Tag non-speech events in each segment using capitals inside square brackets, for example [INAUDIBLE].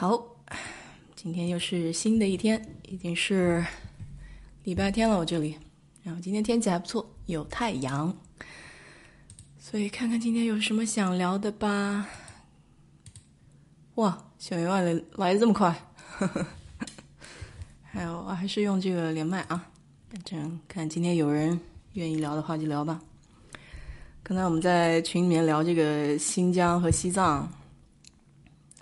好，今天又是新的一天，已经是礼拜天了。我这里，然后今天天气还不错，有太阳，所以看看今天有什么想聊的吧。哇，小员外来来的这么快，[LAUGHS] 还有我还是用这个连麦啊，反正看今天有人愿意聊的话就聊吧。刚才我们在群里面聊这个新疆和西藏。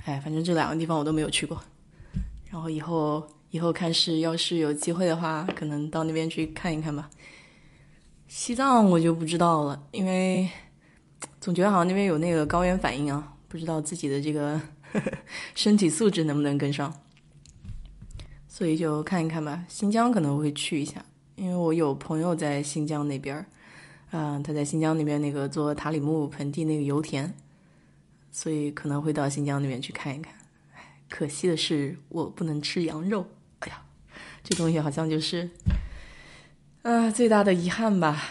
哎，反正这两个地方我都没有去过，然后以后以后看是要是有机会的话，可能到那边去看一看吧。西藏我就不知道了，因为总觉得好像那边有那个高原反应啊，不知道自己的这个呵 [LAUGHS] 呵身体素质能不能跟上，所以就看一看吧。新疆可能会去一下，因为我有朋友在新疆那边啊，他在新疆那边那个做塔里木盆地那个油田。所以可能会到新疆那边去看一看，可惜的是我不能吃羊肉。哎呀，这东西好像就是，啊，最大的遗憾吧。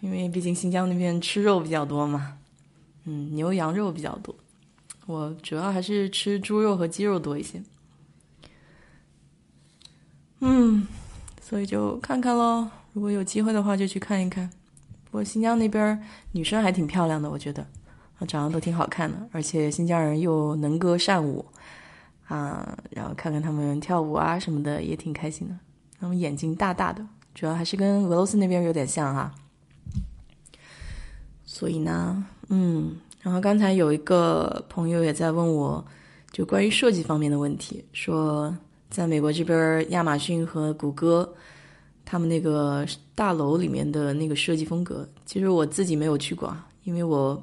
因为毕竟新疆那边吃肉比较多嘛，嗯，牛羊肉比较多。我主要还是吃猪肉和鸡肉多一些。嗯，所以就看看喽。如果有机会的话，就去看一看。不过新疆那边女生还挺漂亮的，我觉得。长得都挺好看的，而且新疆人又能歌善舞，啊，然后看看他们跳舞啊什么的也挺开心的。他们眼睛大大的，主要还是跟俄罗斯那边有点像哈。所以呢，嗯，然后刚才有一个朋友也在问我，就关于设计方面的问题，说在美国这边亚马逊和谷歌他们那个大楼里面的那个设计风格，其实我自己没有去过，因为我。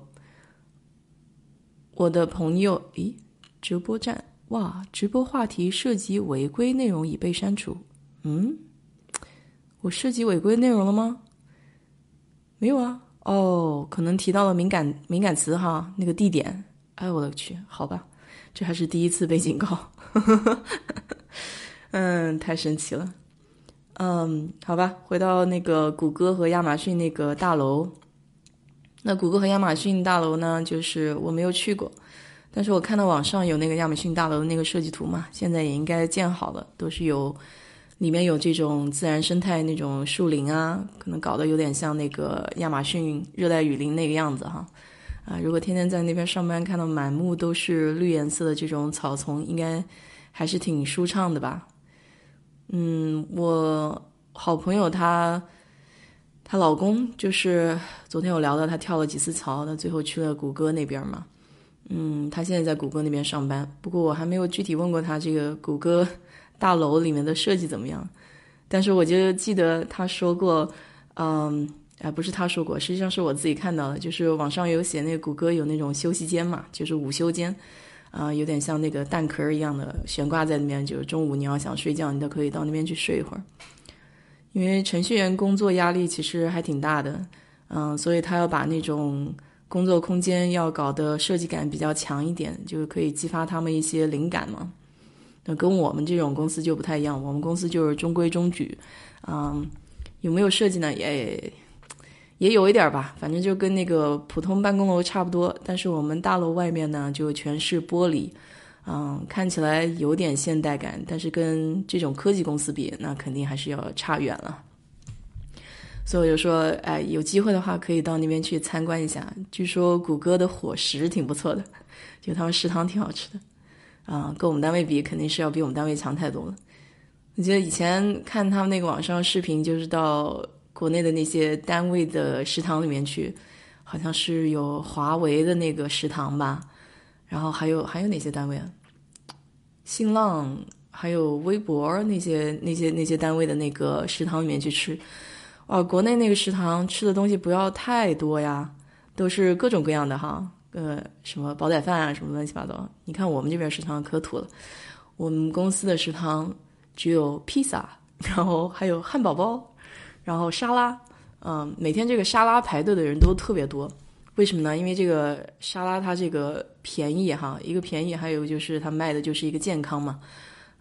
我的朋友，咦，直播站哇，直播话题涉及违规内容已被删除。嗯，我涉及违规内容了吗？没有啊。哦，可能提到了敏感敏感词哈，那个地点。哎，我的去，好吧，这还是第一次被警告。[LAUGHS] 嗯，太神奇了。嗯，好吧，回到那个谷歌和亚马逊那个大楼。那谷歌和亚马逊大楼呢？就是我没有去过，但是我看到网上有那个亚马逊大楼的那个设计图嘛，现在也应该建好了，都是有，里面有这种自然生态那种树林啊，可能搞得有点像那个亚马逊热带雨林那个样子哈。啊，如果天天在那边上班，看到满目都是绿颜色的这种草丛，应该还是挺舒畅的吧？嗯，我好朋友他。她老公就是昨天我聊到，他跳了几次槽，他最后去了谷歌那边嘛。嗯，他现在在谷歌那边上班，不过我还没有具体问过他这个谷歌大楼里面的设计怎么样。但是我就记得他说过，嗯，哎，不是他说过，实际上是我自己看到的，就是网上有写那个谷歌有那种休息间嘛，就是午休间，啊，有点像那个蛋壳一样的悬挂在那边，就是中午你要想睡觉，你都可以到那边去睡一会儿。因为程序员工作压力其实还挺大的，嗯，所以他要把那种工作空间要搞得设计感比较强一点，就是可以激发他们一些灵感嘛。那跟我们这种公司就不太一样，我们公司就是中规中矩，嗯，有没有设计呢？也也有一点吧，反正就跟那个普通办公楼差不多，但是我们大楼外面呢就全是玻璃。嗯，看起来有点现代感，但是跟这种科技公司比，那肯定还是要差远了。所以我就说，哎，有机会的话可以到那边去参观一下。据说谷歌的伙食挺不错的，就他们食堂挺好吃的。啊，跟我们单位比，肯定是要比我们单位强太多了。我记得以前看他们那个网上视频，就是到国内的那些单位的食堂里面去，好像是有华为的那个食堂吧。然后还有还有哪些单位啊？新浪还有微博那些那些那些单位的那个食堂里面去吃，哇！国内那个食堂吃的东西不要太多呀，都是各种各样的哈，呃，什么煲仔饭啊，什么乱七八糟。你看我们这边食堂可土了，我们公司的食堂只有披萨，然后还有汉堡包，然后沙拉，嗯，每天这个沙拉排队的人都特别多。为什么呢？因为这个沙拉它这个便宜哈，一个便宜，还有就是它卖的就是一个健康嘛。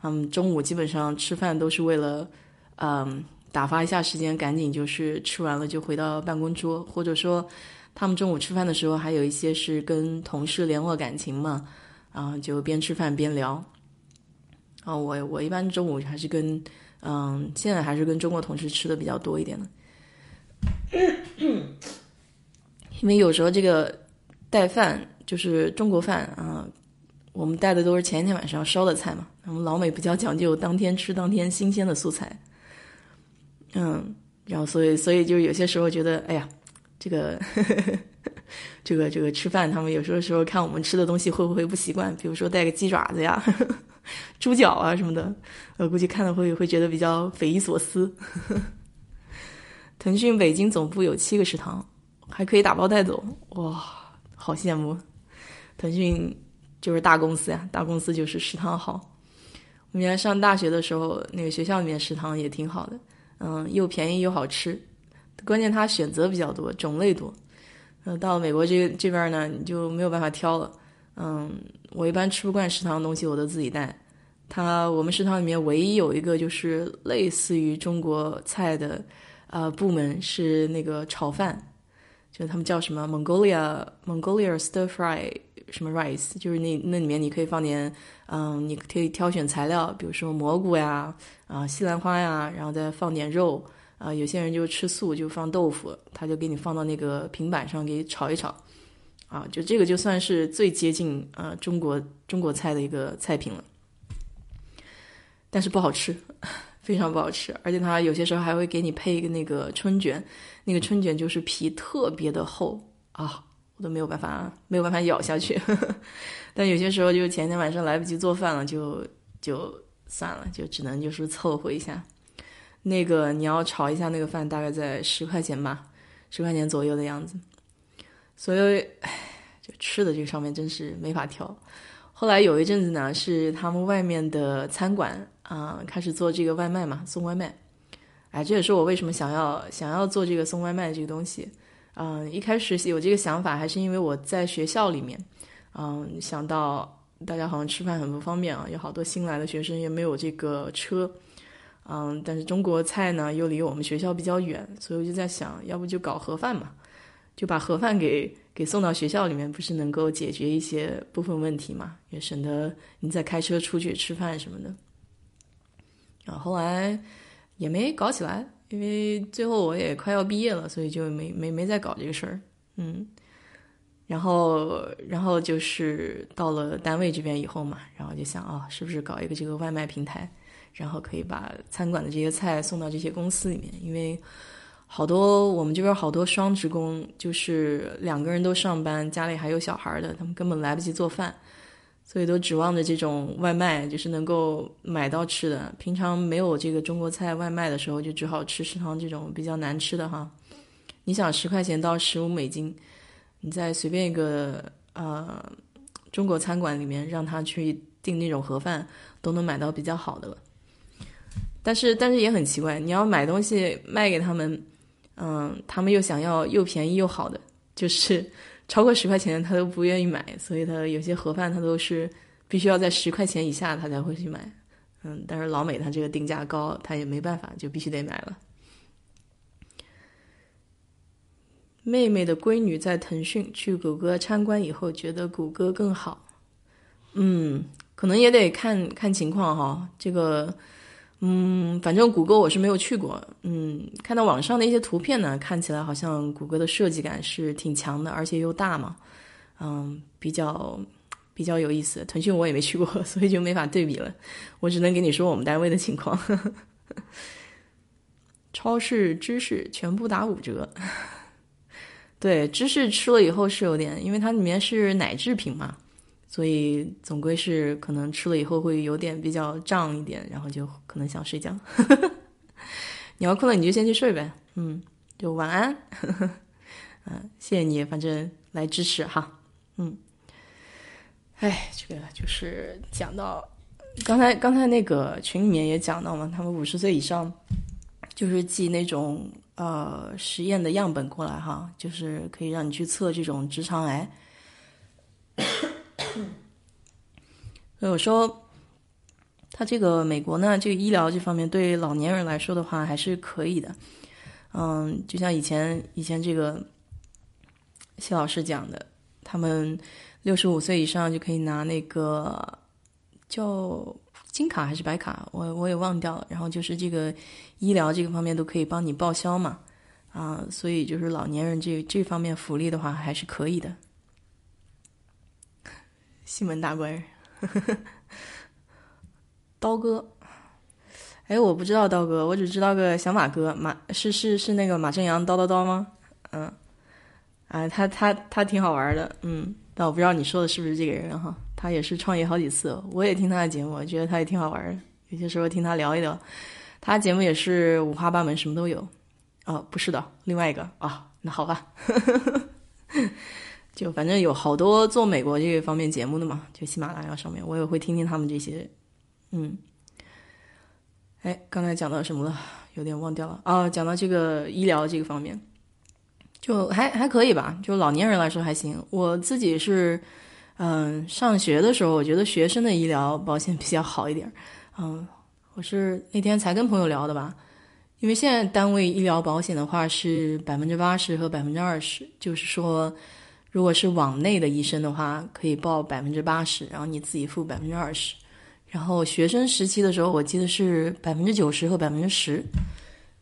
嗯，中午基本上吃饭都是为了，嗯，打发一下时间，赶紧就是吃完了就回到办公桌，或者说他们中午吃饭的时候还有一些是跟同事联络感情嘛，啊就边吃饭边聊。啊，我我一般中午还是跟嗯，现在还是跟中国同事吃的比较多一点的，因为有时候这个带饭就是中国饭啊，我们带的都是前一天晚上烧的菜嘛。我们老美比较讲究当天吃当天新鲜的素材，嗯，然后所以所以就有些时候觉得，哎呀，这个这个这个吃饭，他们有时候时候看我们吃的东西会不会不习惯，比如说带个鸡爪子呀。[LAUGHS] 猪脚啊什么的，我估计看了会会觉得比较匪夷所思。[LAUGHS] 腾讯北京总部有七个食堂，还可以打包带走，哇，好羡慕！腾讯就是大公司呀，大公司就是食堂好。我们原来上大学的时候，那个学校里面食堂也挺好的，嗯，又便宜又好吃，关键它选择比较多，种类多。呃，到美国这这边呢，你就没有办法挑了。嗯，我一般吃不惯食堂的东西，我都自己带。它我们食堂里面唯一有一个就是类似于中国菜的，呃，部门是那个炒饭，就他们叫什么 Mongolia Mongolia Stir Fry 什么 rice，就是那那里面你可以放点，嗯，你可以挑选材料，比如说蘑菇呀，啊，西兰花呀，然后再放点肉，啊，有些人就吃素就放豆腐，他就给你放到那个平板上给炒一炒。啊，就这个就算是最接近呃中国中国菜的一个菜品了，但是不好吃，[LAUGHS] 非常不好吃，而且它有些时候还会给你配一个那个春卷，那个春卷就是皮特别的厚啊，我都没有办法没有办法咬下去，[LAUGHS] 但有些时候就前天晚上来不及做饭了，就就算了，就只能就是凑合一下。那个你要炒一下那个饭，大概在十块钱吧，十块钱左右的样子。所以，唉，就吃的这个上面真是没法挑。后来有一阵子呢，是他们外面的餐馆啊开始做这个外卖嘛，送外卖。哎，这也是我为什么想要想要做这个送外卖这个东西。嗯，一开始有这个想法，还是因为我在学校里面，嗯，想到大家好像吃饭很不方便啊，有好多新来的学生也没有这个车。嗯，但是中国菜呢又离我们学校比较远，所以我就在想，要不就搞盒饭嘛。就把盒饭给给送到学校里面，不是能够解决一些部分问题嘛？也省得你再开车出去吃饭什么的。啊后来也没搞起来，因为最后我也快要毕业了，所以就没没没再搞这个事儿。嗯，然后然后就是到了单位这边以后嘛，然后就想啊，是不是搞一个这个外卖平台，然后可以把餐馆的这些菜送到这些公司里面，因为。好多我们这边好多双职工，就是两个人都上班，家里还有小孩的，他们根本来不及做饭，所以都指望着这种外卖，就是能够买到吃的。平常没有这个中国菜外卖的时候，就只好吃食堂这种比较难吃的哈。你想十块钱到十五美金，你在随便一个呃中国餐馆里面让他去订那种盒饭，都能买到比较好的了。但是但是也很奇怪，你要买东西卖给他们。嗯，他们又想要又便宜又好的，就是超过十块钱他都不愿意买，所以他有些盒饭他都是必须要在十块钱以下他才会去买。嗯，但是老美他这个定价高，他也没办法，就必须得买了。妹妹的闺女在腾讯去谷歌参观以后，觉得谷歌更好。嗯，可能也得看看情况哈，这个。嗯，反正谷歌我是没有去过。嗯，看到网上的一些图片呢，看起来好像谷歌的设计感是挺强的，而且又大嘛。嗯，比较比较有意思。腾讯我也没去过，所以就没法对比了。我只能给你说我们单位的情况。[LAUGHS] 超市芝士全部打五折。[LAUGHS] 对，芝士吃了以后是有点，因为它里面是奶制品嘛。所以总归是可能吃了以后会有点比较胀一点，然后就可能想睡觉。[LAUGHS] 你要困了你就先去睡呗，嗯，就晚安。[LAUGHS] 嗯，谢谢你，反正来支持哈，嗯。哎，这个就是讲到刚才刚才那个群里面也讲到嘛，他们五十岁以上就是寄那种呃实验的样本过来哈，就是可以让你去测这种直肠癌。所以我说，他这个美国呢，这个医疗这方面对老年人来说的话还是可以的。嗯，就像以前以前这个谢老师讲的，他们六十五岁以上就可以拿那个叫金卡还是白卡，我我也忘掉了。然后就是这个医疗这个方面都可以帮你报销嘛，啊，所以就是老年人这这方面福利的话还是可以的。西门大官人，[LAUGHS] 刀哥，哎，我不知道刀哥，我只知道个小马哥，马是是是那个马正阳叨叨叨吗？嗯，啊，他他他挺好玩的，嗯，但我不知道你说的是不是这个人哈。他也是创业好几次，我也听他的节目，我觉得他也挺好玩的。有些时候听他聊一聊，他节目也是五花八门，什么都有。哦，不是的，另外一个啊，那好吧，[LAUGHS] 就反正有好多做美国这个方面节目的嘛，就喜马拉雅上面，我也会听听他们这些。嗯，哎，刚才讲到什么了？有点忘掉了啊，讲到这个医疗这个方面，就还还可以吧，就老年人来说还行。我自己是。嗯，上学的时候，我觉得学生的医疗保险比较好一点。嗯，我是那天才跟朋友聊的吧，因为现在单位医疗保险的话是百分之八十和百分之二十，就是说，如果是网内的医生的话，可以报百分之八十，然后你自己付百分之二十。然后学生时期的时候，我记得是百分之九十和百分之十，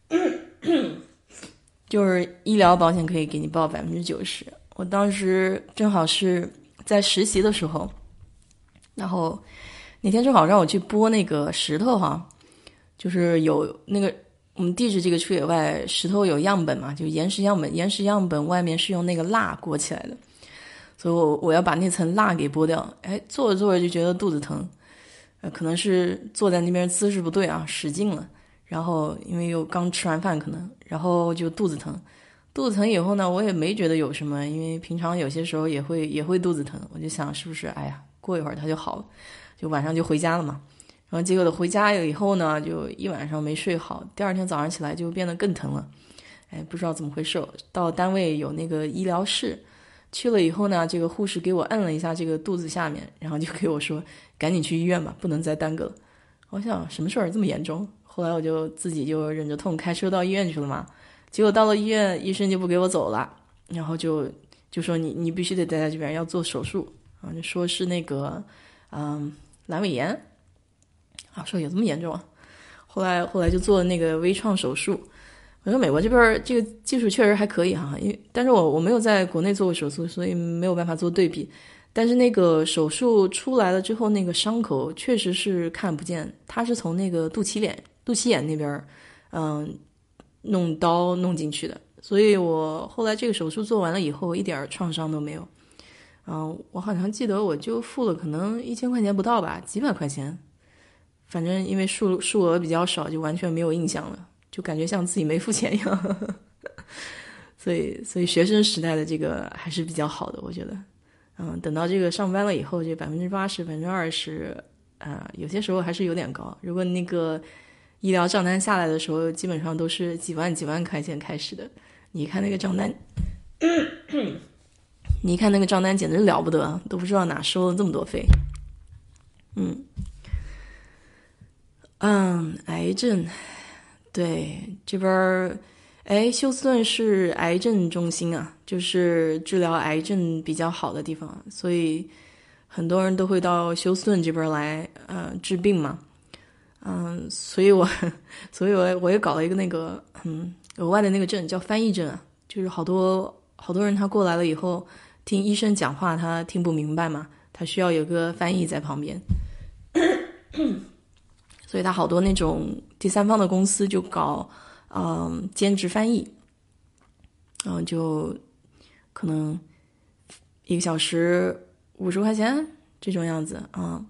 [CLEARS THROAT] 就是医疗保险可以给你报百分之九十。我当时正好是。在实习的时候，然后那天正好让我去拨那个石头哈，就是有那个我们地质这个出野外石头有样本嘛，就岩石样本，岩石样本外面是用那个蜡裹起来的，所以我我要把那层蜡给剥掉。哎，做着做着就觉得肚子疼，呃，可能是坐在那边姿势不对啊，使劲了，然后因为又刚吃完饭，可能然后就肚子疼。肚子疼以后呢，我也没觉得有什么，因为平常有些时候也会也会肚子疼，我就想是不是，哎呀，过一会儿它就好了，就晚上就回家了嘛。然后结果的回家了以后呢，就一晚上没睡好，第二天早上起来就变得更疼了，哎，不知道怎么回事。到单位有那个医疗室，去了以后呢，这个护士给我按了一下这个肚子下面，然后就给我说，赶紧去医院吧，不能再耽搁了。我想什么事儿这么严重？后来我就自己就忍着痛开车到医院去了嘛。结果到了医院，医生就不给我走了，然后就就说你你必须得待在这边要做手术啊，就说是那个嗯阑尾炎啊，说有这么严重啊。后来后来就做了那个微创手术。我说美国这边这个技术确实还可以哈，因为但是我我没有在国内做过手术，所以没有办法做对比。但是那个手术出来了之后，那个伤口确实是看不见，它是从那个肚脐眼肚脐眼那边嗯。弄刀弄进去的，所以我后来这个手术做完了以后，一点创伤都没有。嗯，我好像记得我就付了可能一千块钱不到吧，几百块钱，反正因为数数额比较少，就完全没有印象了，就感觉像自己没付钱一样。[LAUGHS] 所以，所以学生时代的这个还是比较好的，我觉得。嗯，等到这个上班了以后，这百分之八十、百分之二十，啊，有些时候还是有点高。如果那个。医疗账单下来的时候，基本上都是几万几万块钱开始的。你看那个账单，[COUGHS] 你看那个账单简直了不得，都不知道哪收了这么多费。嗯，嗯，癌症，对这边儿，哎，休斯顿是癌症中心啊，就是治疗癌症比较好的地方，所以很多人都会到休斯顿这边来，呃，治病嘛。嗯，所以我，[LAUGHS] 所以我我也搞了一个那个，嗯，额外的那个证叫翻译证啊，就是好多好多人他过来了以后，听医生讲话他听不明白嘛，他需要有个翻译在旁边，所以他好多那种第三方的公司就搞，嗯，兼职翻译，然后就可能一个小时五十块钱这种样子啊，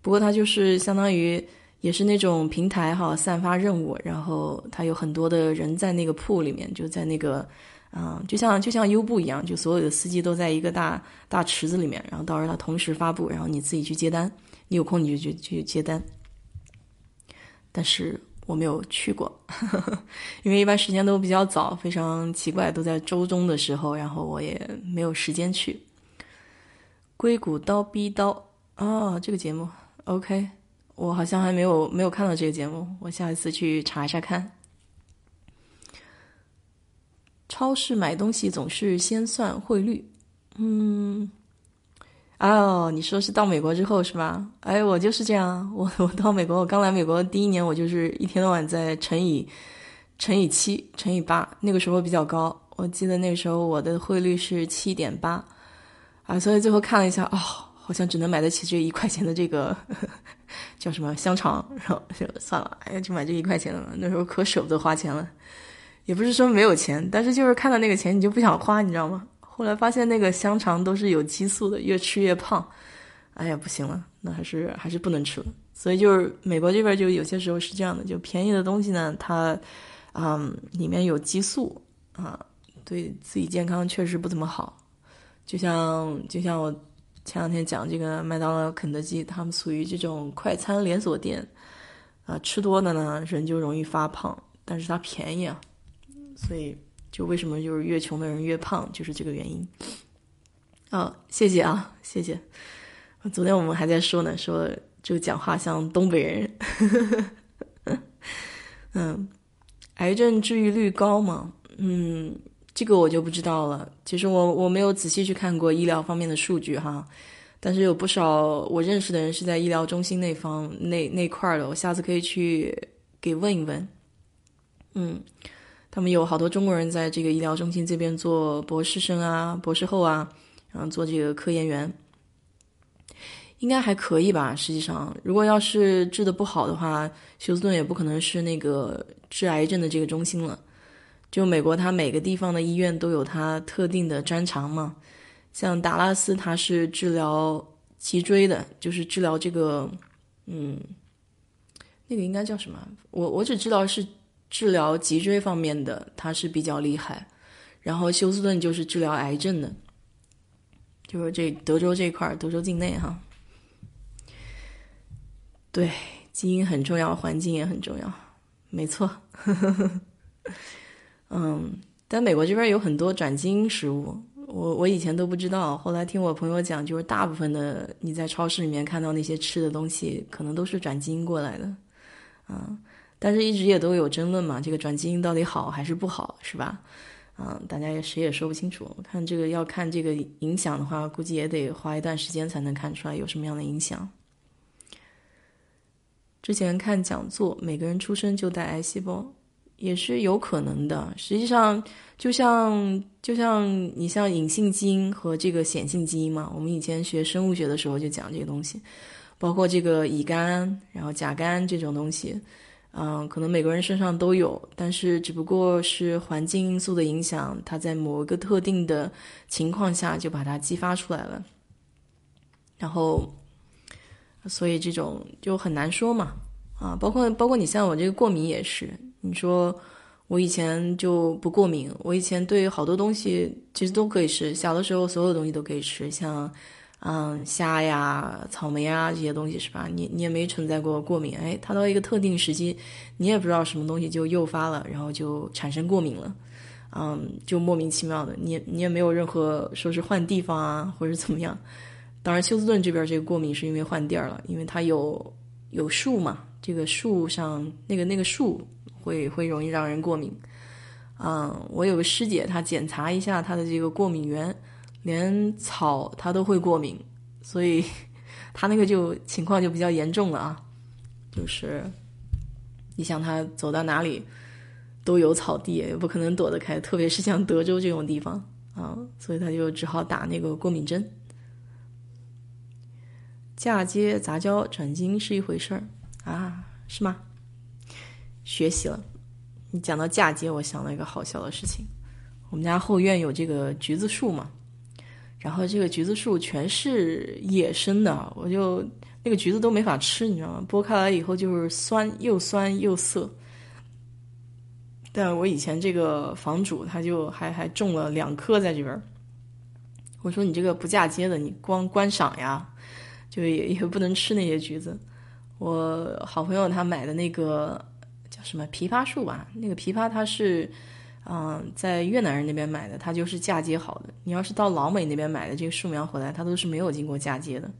不过他就是相当于。也是那种平台哈，散发任务，然后他有很多的人在那个铺里面，就在那个，嗯，就像就像优步一样，就所有的司机都在一个大大池子里面，然后到时候他同时发布，然后你自己去接单，你有空你就去去接单。但是我没有去过，因为一般时间都比较早，非常奇怪，都在周中的时候，然后我也没有时间去。硅谷刀逼刀哦，这个节目 OK。我好像还没有没有看到这个节目，我下一次去查一下看。超市买东西总是先算汇率，嗯，哦，你说是到美国之后是吧？哎，我就是这样。我我到美国，我刚来美国第一年，我就是一天到晚在乘以乘以七，乘以八。那个时候比较高，我记得那个时候我的汇率是七点八啊，所以最后看了一下，哦，好像只能买得起这一块钱的这个叫什么香肠，然后就算了，哎呀，就买这一块钱的了。那时候可舍不得花钱了，也不是说没有钱，但是就是看到那个钱你就不想花，你知道吗？后来发现那个香肠都是有激素的，越吃越胖。哎呀，不行了，那还是还是不能吃了。所以就是美国这边就有些时候是这样的，就便宜的东西呢，它，嗯，里面有激素啊，对自己健康确实不怎么好。就像就像我前两天讲这个麦当劳、肯德基，他们属于这种快餐连锁店啊，吃多的呢人就容易发胖，但是它便宜啊，所以。就为什么就是越穷的人越胖，就是这个原因。哦，谢谢啊，谢谢。昨天我们还在说呢，说就讲话像东北人。[LAUGHS] 嗯，癌症治愈率高吗？嗯，这个我就不知道了。其实我我没有仔细去看过医疗方面的数据哈，但是有不少我认识的人是在医疗中心那方那那块的，我下次可以去给问一问。嗯。他们有好多中国人在这个医疗中心这边做博士生啊、博士后啊，然后做这个科研员，应该还可以吧？实际上，如果要是治的不好的话，休斯顿也不可能是那个治癌症的这个中心了。就美国，它每个地方的医院都有它特定的专长嘛。像达拉斯，它是治疗脊椎的，就是治疗这个，嗯，那个应该叫什么？我我只知道是。治疗脊椎方面的，他是比较厉害。然后休斯顿就是治疗癌症的，就是这德州这块儿，德州境内哈。对，基因很重要，环境也很重要，没错。[LAUGHS] 嗯，但美国这边有很多转基因食物，我我以前都不知道，后来听我朋友讲，就是大部分的你在超市里面看到那些吃的东西，可能都是转基因过来的，啊。但是，一直也都有争论嘛，这个转基因到底好还是不好，是吧？嗯，大家也谁也说不清楚。我看这个要看这个影响的话，估计也得花一段时间才能看出来有什么样的影响。之前看讲座，每个人出生就带癌细胞，也是有可能的。实际上，就像就像你像隐性基因和这个显性基因嘛，我们以前学生物学的时候就讲这个东西，包括这个乙肝，然后甲肝这种东西。嗯，可能每个人身上都有，但是只不过是环境因素的影响，它在某一个特定的情况下就把它激发出来了。然后，所以这种就很难说嘛。啊，包括包括你像我这个过敏也是，你说我以前就不过敏，我以前对好多东西其实都可以吃，小的时候所有东西都可以吃，像。嗯，虾呀、草莓啊这些东西是吧？你你也没存在过过敏，哎，它到一个特定时期，你也不知道什么东西就诱发了，然后就产生过敏了，嗯，就莫名其妙的，你你也没有任何说是换地方啊或者怎么样。当然，休斯顿这边这个过敏是因为换地儿了，因为它有有树嘛，这个树上那个那个树会会容易让人过敏。嗯，我有个师姐，她检查一下她的这个过敏源。连草它都会过敏，所以 [LAUGHS] 他那个就情况就比较严重了啊。就是你想他走到哪里都有草地，也不可能躲得开，特别是像德州这种地方啊，所以他就只好打那个过敏针。嫁接杂交转基因是一回事儿啊？是吗？学习了。你讲到嫁接，我想了一个好笑的事情。我们家后院有这个橘子树嘛。然后这个橘子树全是野生的，我就那个橘子都没法吃，你知道吗？剥开来以后就是酸，又酸又涩。但我以前这个房主他就还还种了两棵在这边我说你这个不嫁接的，你光观赏呀，就也也不能吃那些橘子。我好朋友他买的那个叫什么枇杷树吧，那个枇杷它是。嗯，在越南人那边买的，它就是嫁接好的。你要是到老美那边买的这个树苗回来，它都是没有经过嫁接的。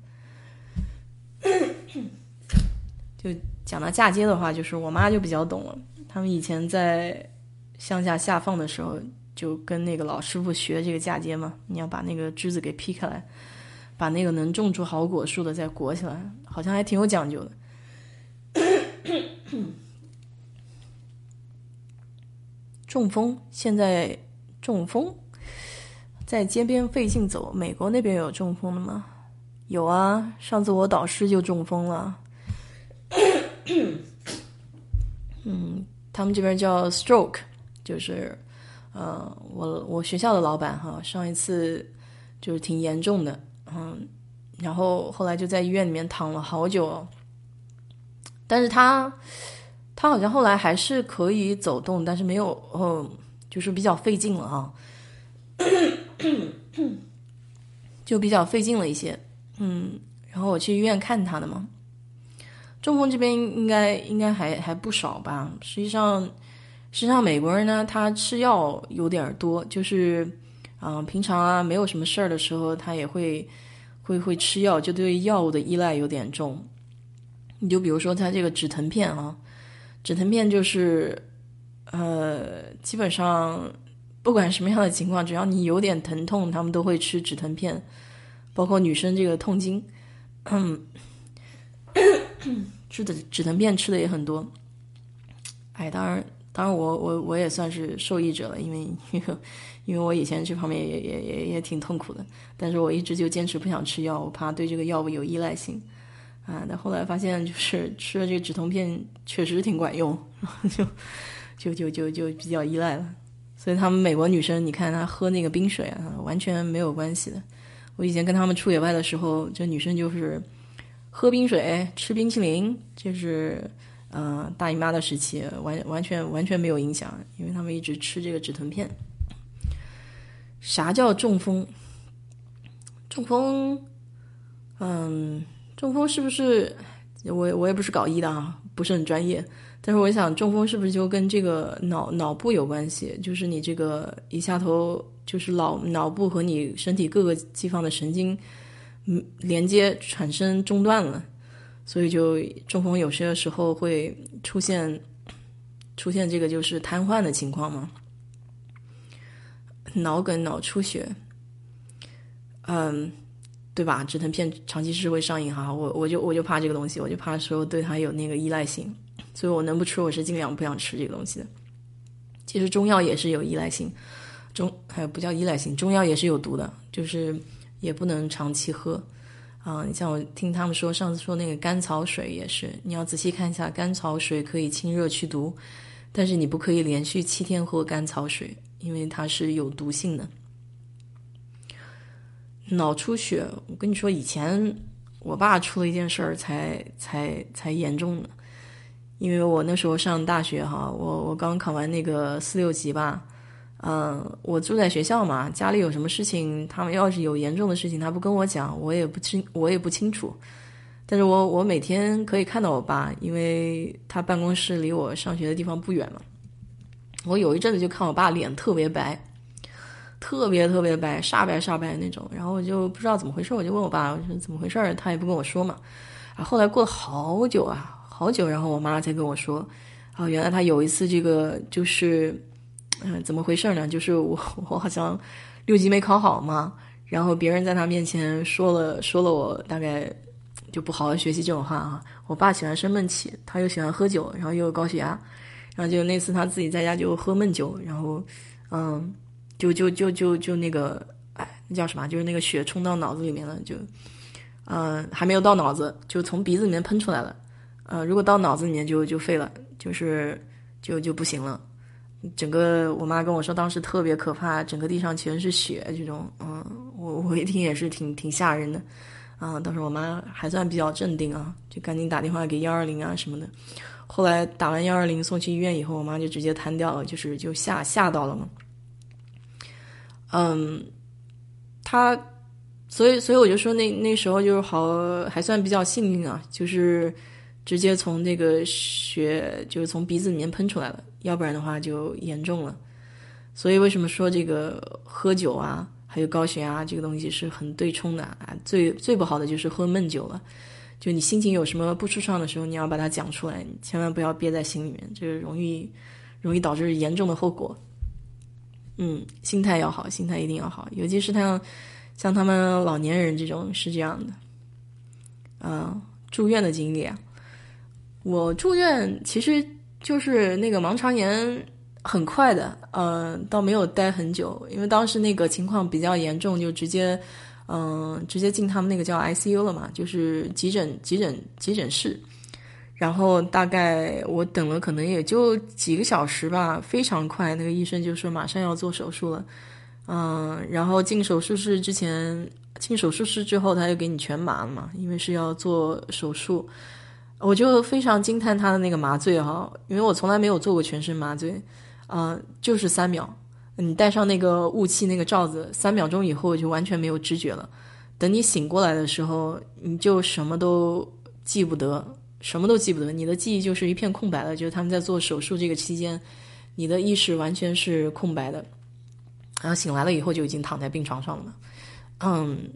就讲到嫁接的话，就是我妈就比较懂了。他们以前在乡下下放的时候，就跟那个老师傅学这个嫁接嘛。你要把那个枝子给劈开来，把那个能种出好果树的再裹起来，好像还挺有讲究的。中风，现在中风，在街边费劲走。美国那边有中风的吗？有啊，上次我导师就中风了。[COUGHS] 嗯，他们这边叫 stroke，就是呃，我我学校的老板哈，上一次就是挺严重的，嗯，然后后来就在医院里面躺了好久，但是他。他好像后来还是可以走动，但是没有，嗯，就是比较费劲了啊，[COUGHS] 就比较费劲了一些，嗯，然后我去医院看他的嘛。中风这边应该应该还还不少吧？实际上，实际上美国人呢，他吃药有点多，就是，嗯，平常啊没有什么事儿的时候，他也会会会吃药，就对药物的依赖有点重。你就比如说他这个止疼片啊。止疼片就是，呃，基本上不管什么样的情况，只要你有点疼痛，他们都会吃止疼片，包括女生这个痛经，吃的止疼片吃的也很多。哎，当然，当然我我我也算是受益者了，因为因为因为我以前这方面也也也也挺痛苦的，但是我一直就坚持不想吃药，我怕对这个药物有依赖性。啊，但后来发现就是吃了这个止痛片确实挺管用，然后就就就就就比较依赖了。所以他们美国女生，你看她喝那个冰水啊，完全没有关系的。我以前跟他们出野外的时候，这女生就是喝冰水、吃冰淇淋，就是呃大姨妈的时期，完完全完全没有影响，因为他们一直吃这个止疼片。啥叫中风？中风，嗯。中风是不是我我也不是搞医的啊，不是很专业。但是我想，中风是不是就跟这个脑脑部有关系？就是你这个一下头，就是脑脑部和你身体各个地方的神经，嗯，连接产生中断了，所以就中风有些时候会出现出现这个就是瘫痪的情况嘛，脑梗、脑出血，嗯。对吧？止疼片长期吃会上瘾哈，我我就我就怕这个东西，我就怕说对它有那个依赖性，所以我能不吃我是尽量不想吃这个东西的。其实中药也是有依赖性，中还有不叫依赖性，中药也是有毒的，就是也不能长期喝啊。你像我听他们说，上次说那个甘草水也是，你要仔细看一下，甘草水可以清热去毒，但是你不可以连续七天喝甘草水，因为它是有毒性的。脑出血，我跟你说，以前我爸出了一件事儿，才才才严重的。因为我那时候上大学哈，我我刚考完那个四六级吧，嗯，我住在学校嘛，家里有什么事情，他们要是有严重的事情，他不跟我讲，我也不清，我也不清楚。但是我我每天可以看到我爸，因为他办公室离我上学的地方不远嘛。我有一阵子就看我爸脸特别白。特别特别白，煞白煞白那种，然后我就不知道怎么回事，我就问我爸，我说怎么回事他也不跟我说嘛。啊，后来过了好久啊，好久，然后我妈才跟我说，啊，原来他有一次这个就是，嗯，怎么回事呢？就是我我好像六级没考好嘛，然后别人在他面前说了说了我大概就不好好学习这种话啊。我爸喜欢生闷气，他又喜欢喝酒，然后又有高血压，然后就那次他自己在家就喝闷酒，然后嗯。就就就就就那个，哎，那叫什么？就是那个血冲到脑子里面了，就，嗯，还没有到脑子，就从鼻子里面喷出来了。呃，如果到脑子里面就就废了，就是就就不行了。整个我妈跟我说，当时特别可怕，整个地上全是血，这种，嗯，我我一听也是挺挺吓人的。啊，当时我妈还算比较镇定啊，就赶紧打电话给幺二零啊什么的。后来打完幺二零送去医院以后，我妈就直接瘫掉了，就是就吓吓到了嘛。嗯，他，所以所以我就说那那时候就是好还算比较幸运啊，就是直接从那个血就是从鼻子里面喷出来了，要不然的话就严重了。所以为什么说这个喝酒啊，还有高血压这个东西是很对冲的啊？最最不好的就是喝闷酒了，就你心情有什么不舒畅的时候，你要把它讲出来，你千万不要憋在心里面，这个容易容易导致严重的后果。嗯，心态要好，心态一定要好，尤其是像像他们老年人这种是这样的。嗯，住院的经历，我住院其实就是那个盲肠炎，很快的，嗯，倒没有待很久，因为当时那个情况比较严重，就直接，嗯，直接进他们那个叫 ICU 了嘛，就是急诊、急诊、急诊室。然后大概我等了可能也就几个小时吧，非常快，那个医生就说马上要做手术了，嗯，然后进手术室之前，进手术室之后他就给你全麻了嘛，因为是要做手术，我就非常惊叹他的那个麻醉哈，因为我从来没有做过全身麻醉，啊，就是三秒，你戴上那个雾气那个罩子，三秒钟以后就完全没有知觉了，等你醒过来的时候，你就什么都记不得。什么都记不得，你的记忆就是一片空白了。就是他们在做手术这个期间，你的意识完全是空白的，然后醒来了以后就已经躺在病床上了。嗯，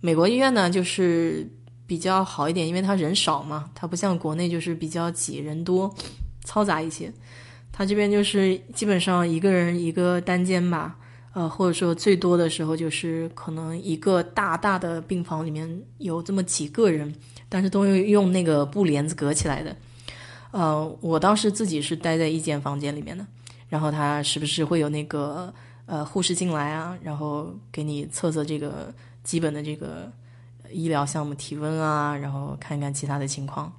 美国医院呢就是比较好一点，因为他人少嘛，他不像国内就是比较挤人多，嘈杂一些。他这边就是基本上一个人一个单间吧，呃，或者说最多的时候就是可能一个大大的病房里面有这么几个人。但是都用用那个布帘子隔起来的，呃，我当时自己是待在一间房间里面的，然后他时不时会有那个呃护士进来啊，然后给你测测这个基本的这个医疗项目体温啊，然后看看其他的情况。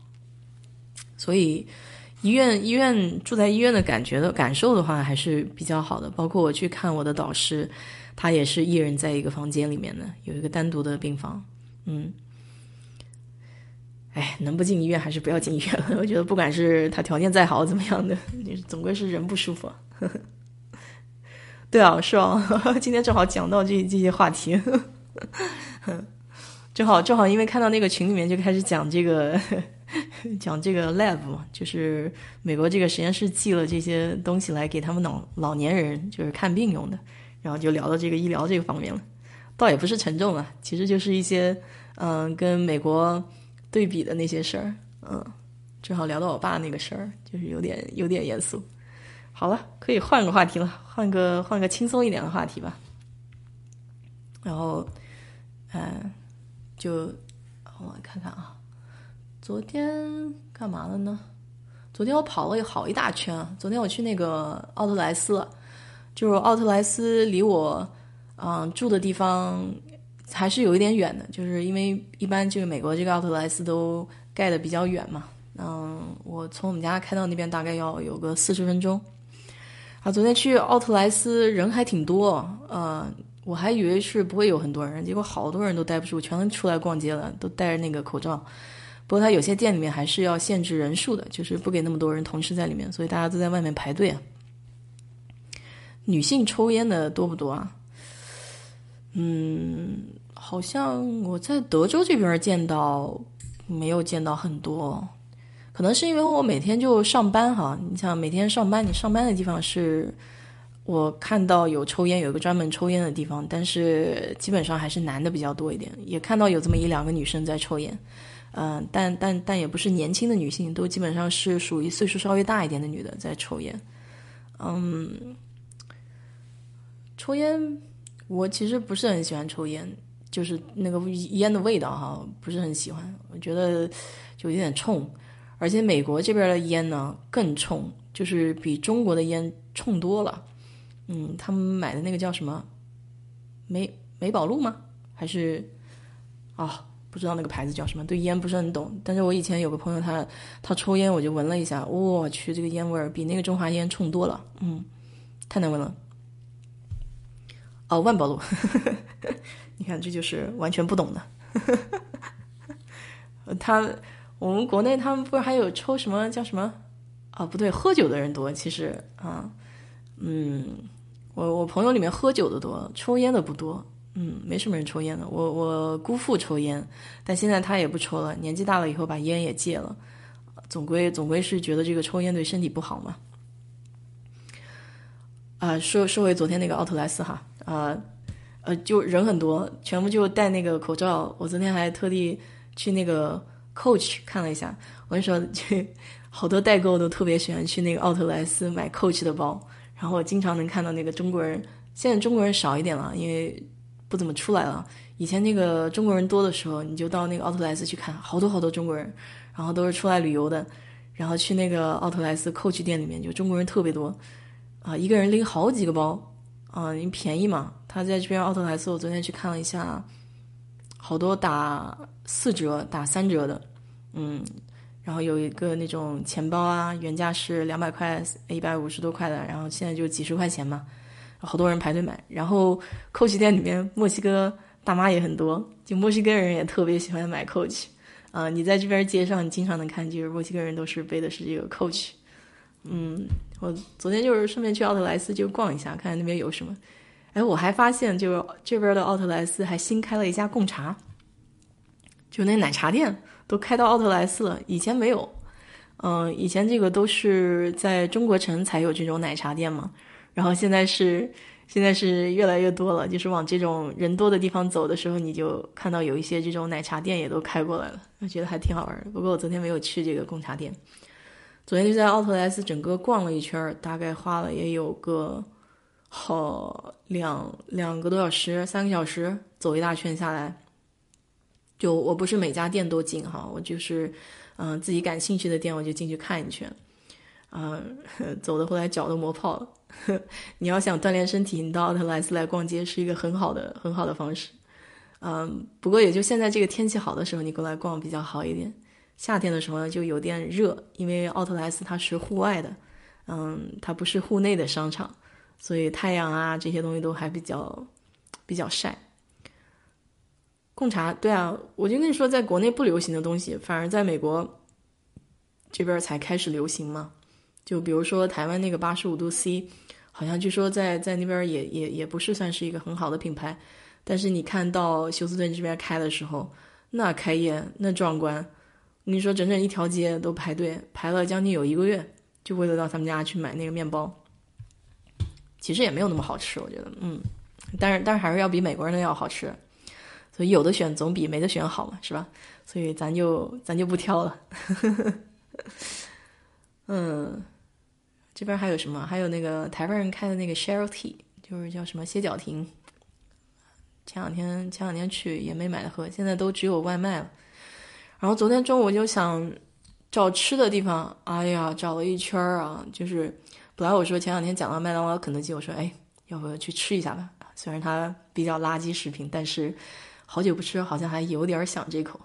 所以医院医院住在医院的感觉的感受的话还是比较好的，包括我去看我的导师，他也是一人在一个房间里面的，有一个单独的病房，嗯。哎，能不进医院还是不要进医院了。[LAUGHS] 我觉得不管是他条件再好怎么样的，你总归是人不舒服。[LAUGHS] 对啊，是啊，[LAUGHS] 今天正好讲到这这些话题，正好正好因为看到那个群里面就开始讲这个讲这个 lab 嘛，就是美国这个实验室寄了这些东西来给他们老老年人就是看病用的，然后就聊到这个医疗这个方面了，倒也不是沉重啊，其实就是一些嗯跟美国。对比的那些事儿，嗯，正好聊到我爸那个事儿，就是有点有点严肃。好了，可以换个话题了，换个换个轻松一点的话题吧。然后，嗯，就我看看啊，昨天干嘛了呢？昨天我跑了好一大圈啊！昨天我去那个奥特莱斯，就是奥特莱斯离我嗯住的地方。还是有一点远的，就是因为一般这个美国这个奥特莱斯都盖的比较远嘛。嗯，我从我们家开到那边大概要有个四十分钟。啊，昨天去奥特莱斯人还挺多，呃，我还以为是不会有很多人，结果好多人都待不住，全都出来逛街了，都戴着那个口罩。不过他有些店里面还是要限制人数的，就是不给那么多人同时在里面，所以大家都在外面排队啊。女性抽烟的多不多啊？嗯。好像我在德州这边见到，没有见到很多，可能是因为我每天就上班哈。你想每天上班，你上班的地方是，我看到有抽烟，有一个专门抽烟的地方，但是基本上还是男的比较多一点。也看到有这么一两个女生在抽烟，嗯，但但但也不是年轻的女性，都基本上是属于岁数稍微大一点的女的在抽烟。嗯，抽烟，我其实不是很喜欢抽烟。就是那个烟的味道哈，不是很喜欢，我觉得就有点冲，而且美国这边的烟呢更冲，就是比中国的烟冲多了。嗯，他们买的那个叫什么美美宝路吗？还是啊，不知道那个牌子叫什么，对烟不是很懂。但是我以前有个朋友，他他抽烟，我就闻了一下，我去，这个烟味儿比那个中华烟冲多了，嗯，太难闻了。哦，万宝路。[LAUGHS] 你看，这就是完全不懂的。[LAUGHS] 他，我们国内他们不是还有抽什么叫什么？啊，不对，喝酒的人多。其实啊，嗯，我我朋友里面喝酒的多，抽烟的不多。嗯，没什么人抽烟的。我我姑父抽烟，但现在他也不抽了，年纪大了以后把烟也戒了。总归总归是觉得这个抽烟对身体不好嘛。啊，说说回昨天那个奥特莱斯哈，啊。就人很多，全部就戴那个口罩。我昨天还特地去那个 Coach 看了一下。我跟你说，好多代购都特别喜欢去那个奥特莱斯买 Coach 的包。然后我经常能看到那个中国人，现在中国人少一点了，因为不怎么出来了。以前那个中国人多的时候，你就到那个奥特莱斯去看，好多好多中国人，然后都是出来旅游的，然后去那个奥特莱斯 Coach 店里面，就中国人特别多，啊，一个人拎好几个包，啊，因为便宜嘛。他在这边奥特莱斯，我昨天去看了一下，好多打四折、打三折的，嗯，然后有一个那种钱包啊，原价是两百块、一百五十多块的，然后现在就几十块钱嘛，好多人排队买。然后 Coach 店里面墨西哥。大妈也很多，就墨西哥人也特别喜欢买 Coach，啊，你在这边街上，你经常能看，就是墨西哥人都是背的是这个 Coach。嗯，我昨天就是顺便去奥特莱斯就逛一下，看看那边有什么。哎，我还发现，就这边的奥特莱斯还新开了一家贡茶，就那奶茶店都开到奥特莱斯了，以前没有。嗯，以前这个都是在中国城才有这种奶茶店嘛，然后现在是。现在是越来越多了，就是往这种人多的地方走的时候，你就看到有一些这种奶茶店也都开过来了，我觉得还挺好玩的。不过我昨天没有去这个贡茶店，昨天就在奥特莱斯整个逛了一圈，大概花了也有个好两两个多小时、三个小时，走一大圈下来。就我不是每家店都进哈，我就是嗯自己感兴趣的店我就进去看一圈，嗯，[LAUGHS] 走的后来脚都磨泡了。[LAUGHS] 你要想锻炼身体，你到奥特莱斯来逛街是一个很好的、很好的方式。嗯，不过也就现在这个天气好的时候，你过来逛比较好一点。夏天的时候呢，就有点热，因为奥特莱斯它是户外的，嗯，它不是户内的商场，所以太阳啊这些东西都还比较比较晒。贡茶，对啊，我就跟你说，在国内不流行的东西，反而在美国这边才开始流行嘛。就比如说台湾那个八十五度 C，好像据说在在那边也也也不是算是一个很好的品牌，但是你看到休斯顿这边开的时候，那开业那壮观，我跟你说整整一条街都排队排了将近有一个月，就为了到他们家去买那个面包。其实也没有那么好吃，我觉得，嗯，但是但是还是要比美国人的要好吃，所以有的选总比没得选好嘛，是吧？所以咱就咱就不挑了，[LAUGHS] 嗯。这边还有什么？还有那个台湾人开的那个 Cheryl Tea，就是叫什么歇脚亭。前两天前两天去也没买的喝，现在都只有外卖了。然后昨天中午就想找吃的地方，哎呀，找了一圈啊，就是本来我说前两天讲到麦当劳、肯德基，我说哎，要不要去吃一下吧？虽然它比较垃圾食品，但是好久不吃，好像还有点想这口。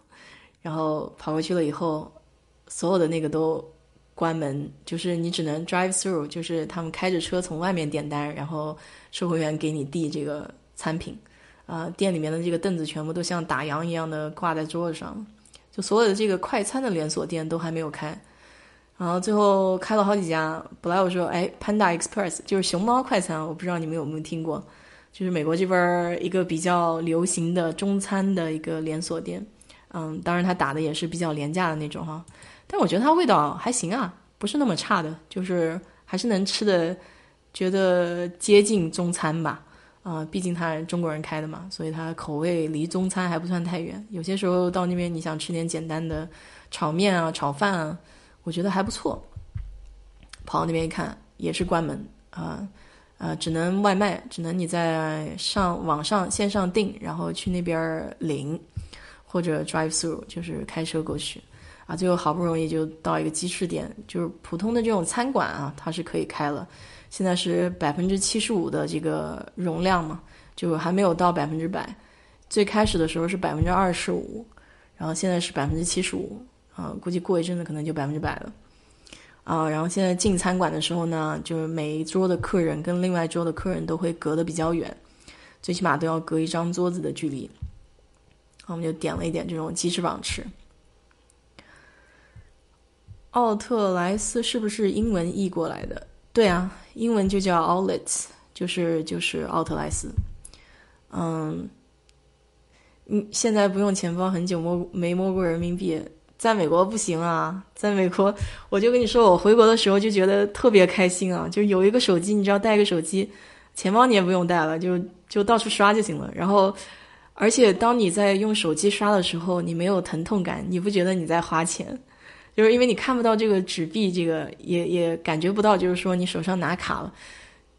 然后跑过去了以后，所有的那个都。关门就是你只能 drive through，就是他们开着车从外面点单，然后售货员给你递这个餐品。啊，店里面的这个凳子全部都像打烊一样的挂在桌子上，就所有的这个快餐的连锁店都还没有开。然后最后开了好几家，本来我说哎，Panda Express 就是熊猫快餐，我不知道你们有没有听过，就是美国这边一个比较流行的中餐的一个连锁店。嗯，当然它打的也是比较廉价的那种哈。但我觉得它味道还行啊，不是那么差的，就是还是能吃的，觉得接近中餐吧。啊，毕竟它中国人开的嘛，所以它口味离中餐还不算太远。有些时候到那边你想吃点简单的炒面啊、炒饭啊，我觉得还不错。跑到那边一看，也是关门啊，呃，只能外卖，只能你在上网上线上订，然后去那边领，或者 drive through，就是开车过去。啊，最后好不容易就到一个鸡翅店，就是普通的这种餐馆啊，它是可以开了。现在是百分之七十五的这个容量嘛，就还没有到百分之百。最开始的时候是百分之二十五，然后现在是百分之七十五。啊，估计过一阵子可能就百分之百了。啊，然后现在进餐馆的时候呢，就是每一桌的客人跟另外一桌的客人都会隔得比较远，最起码都要隔一张桌子的距离。我们就点了一点这种鸡翅膀吃。奥特莱斯是不是英文译过来的？对啊，英文就叫 Outlets，就是就是奥特莱斯。嗯，嗯，现在不用钱包，很久摸没摸过人民币，在美国不行啊。在美国，我就跟你说，我回国的时候就觉得特别开心啊，就有一个手机，你只要带个手机，钱包你也不用带了，就就到处刷就行了。然后，而且当你在用手机刷的时候，你没有疼痛感，你不觉得你在花钱？就是因为你看不到这个纸币，这个也也感觉不到，就是说你手上拿卡了，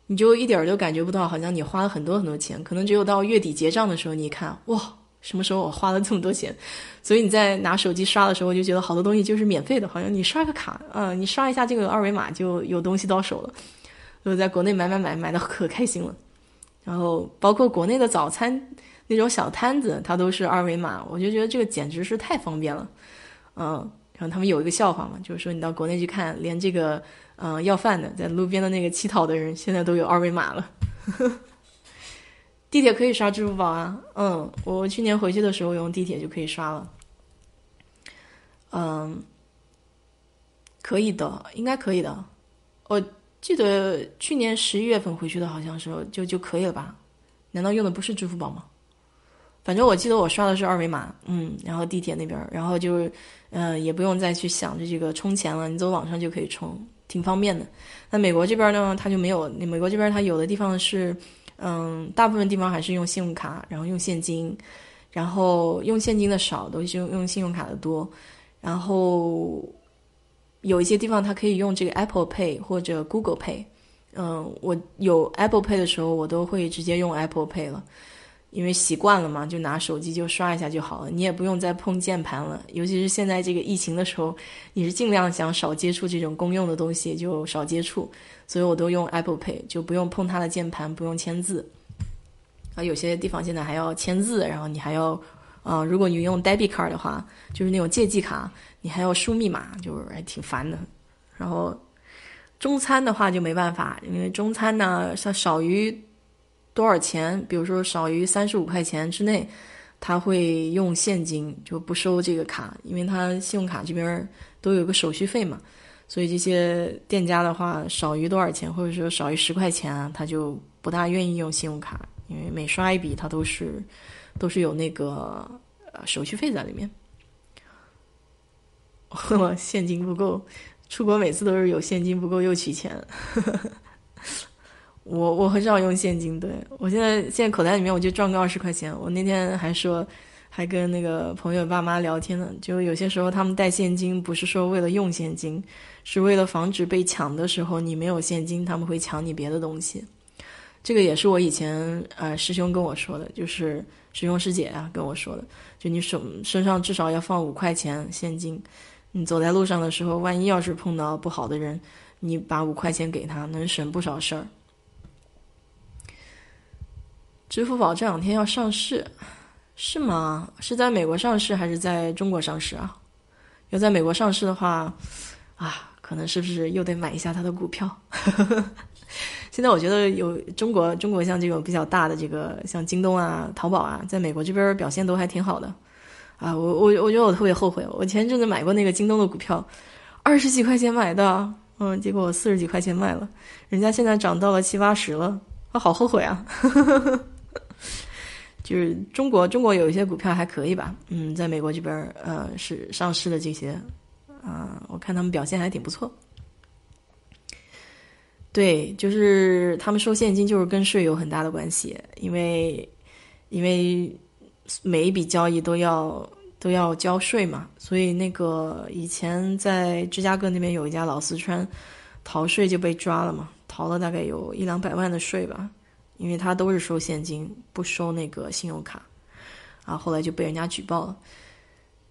你就一点儿都感觉不到，好像你花了很多很多钱。可能只有到月底结账的时候，你一看，哇，什么时候我花了这么多钱？所以你在拿手机刷的时候，就觉得好多东西就是免费的，好像你刷个卡，嗯，你刷一下这个二维码就有东西到手了。就在国内买买买买的可开心了。然后包括国内的早餐那种小摊子，它都是二维码，我就觉得这个简直是太方便了。嗯，然后他们有一个笑话嘛，就是说你到国内去看，连这个。嗯，要饭的，在路边的那个乞讨的人，现在都有二维码了。地铁可以刷支付宝啊。嗯，我去年回去的时候用地铁就可以刷了。嗯，可以的，应该可以的。我记得去年十一月份回去的，好像是就就可以了吧？难道用的不是支付宝吗？反正我记得我刷的是二维码。嗯，然后地铁那边，然后就嗯，也不用再去想着这个充钱了，你走网上就可以充。挺方便的，那美国这边呢，它就没有。美国这边它有的地方是，嗯，大部分地方还是用信用卡，然后用现金，然后用现金的少，都是用用信用卡的多。然后有一些地方它可以用这个 Apple Pay 或者 Google Pay。嗯，我有 Apple Pay 的时候，我都会直接用 Apple Pay 了。因为习惯了嘛，就拿手机就刷一下就好了，你也不用再碰键盘了。尤其是现在这个疫情的时候，你是尽量想少接触这种公用的东西，就少接触。所以我都用 Apple Pay，就不用碰它的键盘，不用签字。啊，有些地方现在还要签字，然后你还要，啊，如果你用 debit card 的话，就是那种借记卡，你还要输密码，就是还挺烦的。然后中餐的话就没办法，因为中餐呢，它少于。多少钱？比如说少于三十五块钱之内，他会用现金，就不收这个卡，因为他信用卡这边都有个手续费嘛。所以这些店家的话，少于多少钱，或者说少于十块钱啊，他就不大愿意用信用卡，因为每刷一笔，他都是都是有那个呃手续费在里面。现金不够，出国每次都是有现金不够又取钱。我我很少用现金，对我现在现在口袋里面我就装个二十块钱。我那天还说，还跟那个朋友爸妈聊天呢，就有些时候他们带现金不是说为了用现金，是为了防止被抢的时候你没有现金，他们会抢你别的东西。这个也是我以前呃师兄跟我说的，就是师兄师姐啊跟我说的，就你手身上至少要放五块钱现金，你走在路上的时候，万一要是碰到不好的人，你把五块钱给他，能省不少事儿。支付宝这两天要上市，是吗？是在美国上市还是在中国上市啊？要在美国上市的话，啊，可能是不是又得买一下它的股票？[LAUGHS] 现在我觉得有中国，中国像这种比较大的这个，像京东啊、淘宝啊，在美国这边表现都还挺好的。啊，我我我觉得我特别后悔，我前阵子买过那个京东的股票，二十几块钱买的，嗯，结果四十几块钱卖了，人家现在涨到了七八十了，我好后悔啊！呵呵呵就是中国，中国有一些股票还可以吧，嗯，在美国这边呃是上市的这些，啊，我看他们表现还挺不错。对，就是他们收现金，就是跟税有很大的关系，因为因为每一笔交易都要都要交税嘛，所以那个以前在芝加哥那边有一家老四川，逃税就被抓了嘛，逃了大概有一两百万的税吧。因为他都是收现金，不收那个信用卡，啊，后来就被人家举报了。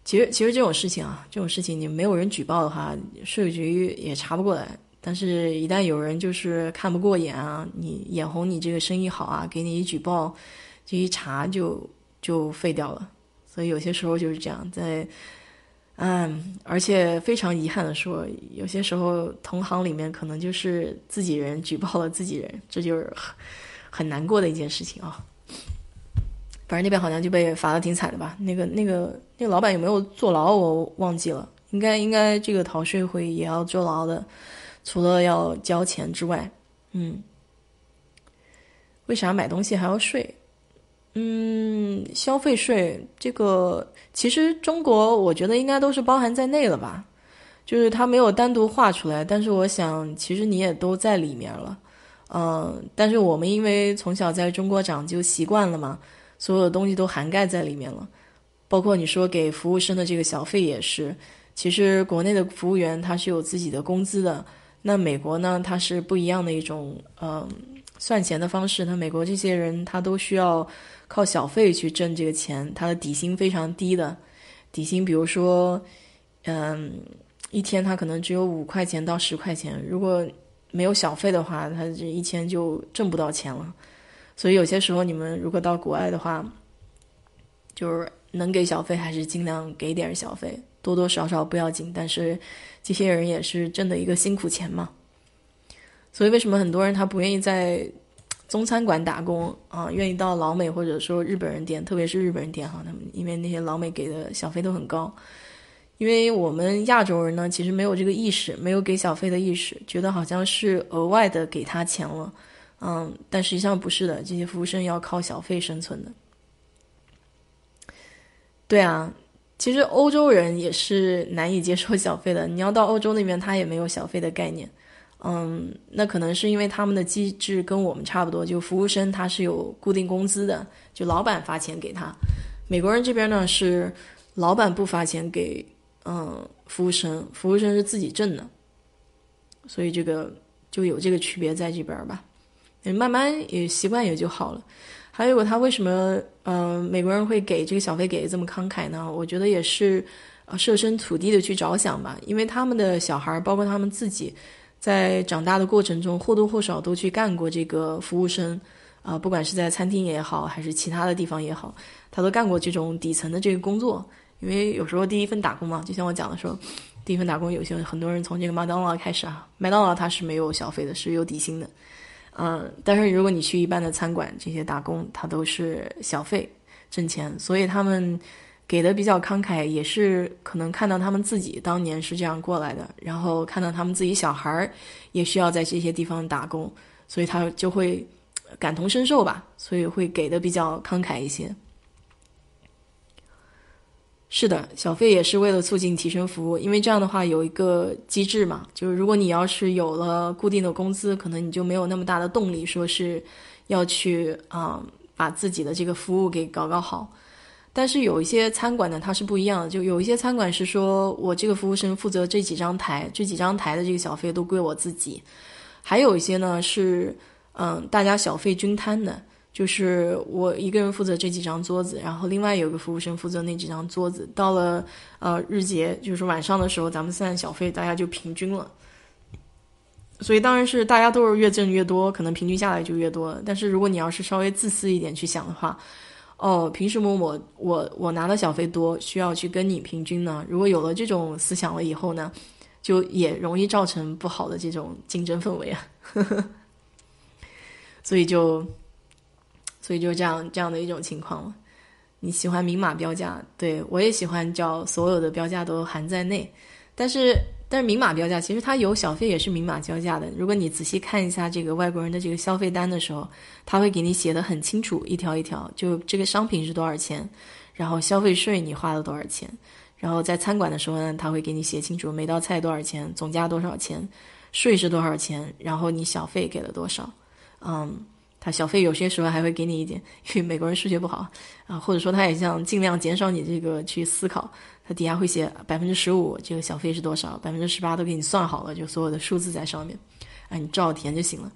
其实，其实这种事情啊，这种事情你没有人举报的话，税务局也查不过来。但是，一旦有人就是看不过眼啊，你眼红你这个生意好啊，给你一举报，这一查就就废掉了。所以有些时候就是这样，在嗯，而且非常遗憾的说，有些时候同行里面可能就是自己人举报了自己人，这就是。很难过的一件事情啊，反正那边好像就被罚的挺惨的吧？那个、那个、那个老板有没有坐牢？我忘记了。应该、应该这个逃税会也要坐牢的，除了要交钱之外，嗯，为啥买东西还要税？嗯，消费税这个其实中国我觉得应该都是包含在内了吧？就是他没有单独画出来，但是我想其实你也都在里面了。嗯，但是我们因为从小在中国长就习惯了嘛，所有的东西都涵盖在里面了，包括你说给服务生的这个小费也是。其实国内的服务员他是有自己的工资的，那美国呢，它是不一样的一种嗯算钱的方式，那美国这些人他都需要靠小费去挣这个钱，他的底薪非常低的，底薪比如说，嗯，一天他可能只有五块钱到十块钱，如果没有小费的话，他这一天就挣不到钱了。所以有些时候你们如果到国外的话，就是能给小费还是尽量给点小费，多多少少不要紧。但是这些人也是挣的一个辛苦钱嘛。所以为什么很多人他不愿意在中餐馆打工啊？愿意到老美或者说日本人店，特别是日本人店哈，他们因为那些老美给的小费都很高。因为我们亚洲人呢，其实没有这个意识，没有给小费的意识，觉得好像是额外的给他钱了。嗯，但实际上不是的，这些服务生要靠小费生存的。对啊，其实欧洲人也是难以接受小费的。你要到欧洲那边，他也没有小费的概念。嗯，那可能是因为他们的机制跟我们差不多，就服务生他是有固定工资的，就老板发钱给他。美国人这边呢是老板不发钱给嗯服务生，服务生是自己挣的，所以这个就有这个区别在这边吧。慢慢也习惯也就好了。还有他为什么嗯美国人会给这个小费给的这么慷慨呢？我觉得也是呃设身处地的去着想吧，因为他们的小孩包括他们自己在长大的过程中或多或少都去干过这个服务生啊，不管是在餐厅也好还是其他的地方也好，他都干过这种底层的这个工作。因为有时候第一份打工嘛，就像我讲的说，第一份打工有些很多人从这个麦当劳开始啊，麦当劳它是没有小费的，是有底薪的。嗯，但是如果你去一般的餐馆，这些打工他都是小费挣钱，所以他们给的比较慷慨，也是可能看到他们自己当年是这样过来的，然后看到他们自己小孩儿也需要在这些地方打工，所以他就会感同身受吧，所以会给的比较慷慨一些。是的，小费也是为了促进提升服务，因为这样的话有一个机制嘛，就是如果你要是有了固定的工资，可能你就没有那么大的动力，说是要去啊把自己的这个服务给搞搞好。但是有一些餐馆呢，它是不一样的，就有一些餐馆是说我这个服务生负责这几张台，这几张台的这个小费都归我自己，还有一些呢是嗯大家小费均摊的。就是我一个人负责这几张桌子，然后另外有个服务生负责那几张桌子。到了呃日结，就是晚上的时候，咱们算小费，大家就平均了。所以当然是大家都是越挣越多，可能平均下来就越多。但是如果你要是稍微自私一点去想的话，哦，凭什么我我我拿的小费多，需要去跟你平均呢？如果有了这种思想了以后呢，就也容易造成不好的这种竞争氛围啊。[LAUGHS] 所以就。所以就这样这样的一种情况了。你喜欢明码标价，对我也喜欢，叫所有的标价都含在内。但是，但是明码标价其实它有小费也是明码标价的。如果你仔细看一下这个外国人的这个消费单的时候，他会给你写的很清楚，一条一条，就这个商品是多少钱，然后消费税你花了多少钱，然后在餐馆的时候呢，他会给你写清楚每道菜多少钱，总价多少钱，税是多少钱，然后你小费给了多少，嗯。他小费有些时候还会给你一点，[LAUGHS] 因为美国人数学不好啊，或者说他也想尽量减少你这个去思考，他底下会写百分之十五，这个小费是多少，百分之十八都给你算好了，就所有的数字在上面，啊，你照填就行了。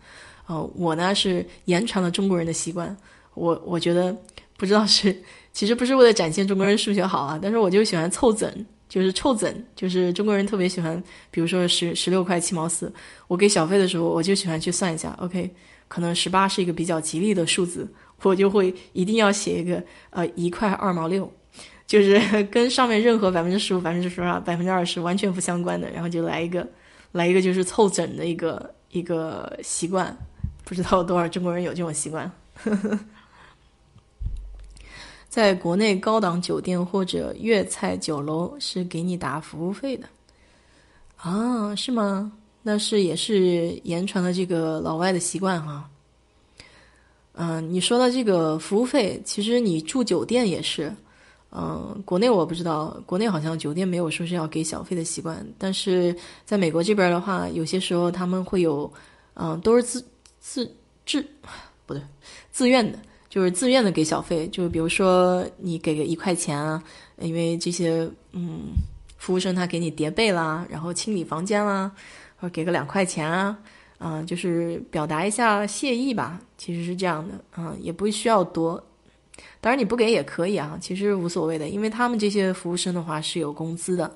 哦，我呢是延传了中国人的习惯，我我觉得不知道是 [LAUGHS] 其实不是为了展现中国人数学好啊，但是我就喜欢凑整，就是凑整，就是中国人特别喜欢，比如说十十六块七毛四，我给小费的时候我就喜欢去算一下，OK。可能十八是一个比较吉利的数字，我就会一定要写一个呃一块二毛六，就是 [LAUGHS] 跟上面任何百分之十五、百分之十二、百分之二十完全不相关的，然后就来一个，来一个就是凑整的一个一个习惯，不知道多少中国人有这种习惯。[LAUGHS] 在国内高档酒店或者粤菜酒楼是给你打服务费的啊？是吗？那是也是言传了这个老外的习惯哈。嗯，你说到这个服务费，其实你住酒店也是，嗯，国内我不知道，国内好像酒店没有说是要给小费的习惯，但是在美国这边的话，有些时候他们会有，嗯，都是自自自不对，自愿的，就是自愿的给小费，就比如说你给个一块钱啊，因为这些嗯服务生他给你叠被啦，然后清理房间啦。或给个两块钱啊，啊，就是表达一下谢意吧，其实是这样的，啊，也不需要多，当然你不给也可以啊，其实无所谓的，因为他们这些服务生的话是有工资的，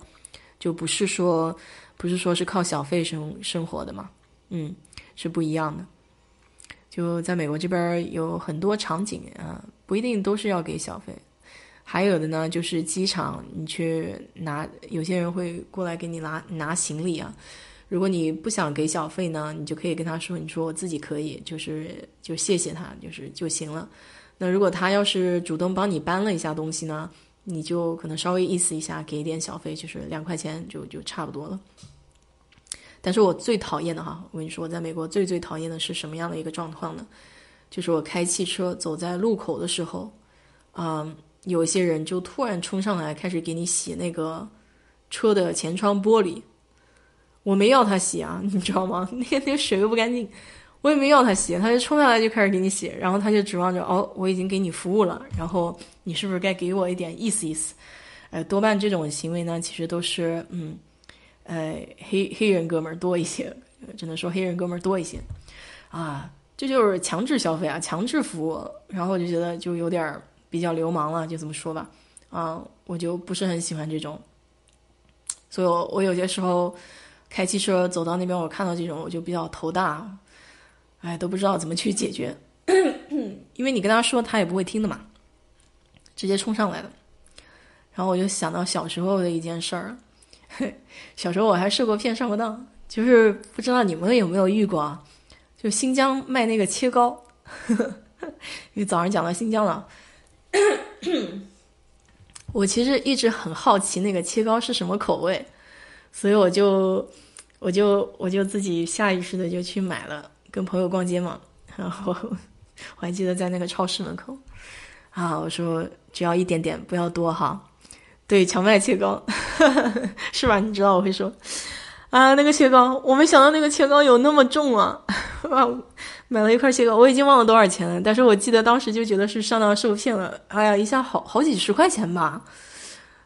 就不是说不是说是靠小费生生活的嘛，嗯，是不一样的。就在美国这边有很多场景啊，不一定都是要给小费，还有的呢就是机场你去拿，有些人会过来给你拿拿行李啊。如果你不想给小费呢，你就可以跟他说：“你说我自己可以，就是就谢谢他，就是就行了。”那如果他要是主动帮你搬了一下东西呢，你就可能稍微意思一下，给一点小费，就是两块钱就就差不多了。但是我最讨厌的哈，我跟你说，我在美国最最讨厌的是什么样的一个状况呢？就是我开汽车走在路口的时候，啊，有一些人就突然冲上来开始给你洗那个车的前窗玻璃。我没要他洗啊，[LAUGHS] 你知道吗？[LAUGHS] 那那个水又不干净，我也没要他洗，他就冲下来就开始给你洗，然后他就指望着哦，我已经给你服务了，然后你是不是该给我一点意思意思？呃，多半这种行为呢，其实都是嗯，呃，黑黑人哥们儿多一些，只能说黑人哥们儿多一些啊，这就是强制消费啊，强制服务，然后我就觉得就有点比较流氓了，就这么说吧，啊，我就不是很喜欢这种，所以我我有些时候。开汽车走到那边，我看到这种我就比较头大，哎，都不知道怎么去解决，[CLEARS THROAT] 因为你跟他说他也不会听的嘛，直接冲上来了。然后我就想到小时候的一件事儿，[LAUGHS] 小时候我还受过骗上过当，就是不知道你们有没有遇过啊？就新疆卖那个切糕，[LAUGHS] 因为早上讲到新疆了，我其实一直很好奇那个切糕是什么口味，所以我就。我就我就自己下意识的就去买了，跟朋友逛街嘛，然后我还记得在那个超市门口，啊，我说只要一点点，不要多哈，对，荞麦切糕，[LAUGHS] 是吧？你知道我会说，啊，那个切糕，我没想到那个切糕有那么重啊，哇，买了一块切糕，我已经忘了多少钱了，但是我记得当时就觉得是上当受骗了，哎呀，一下好好几十块钱吧。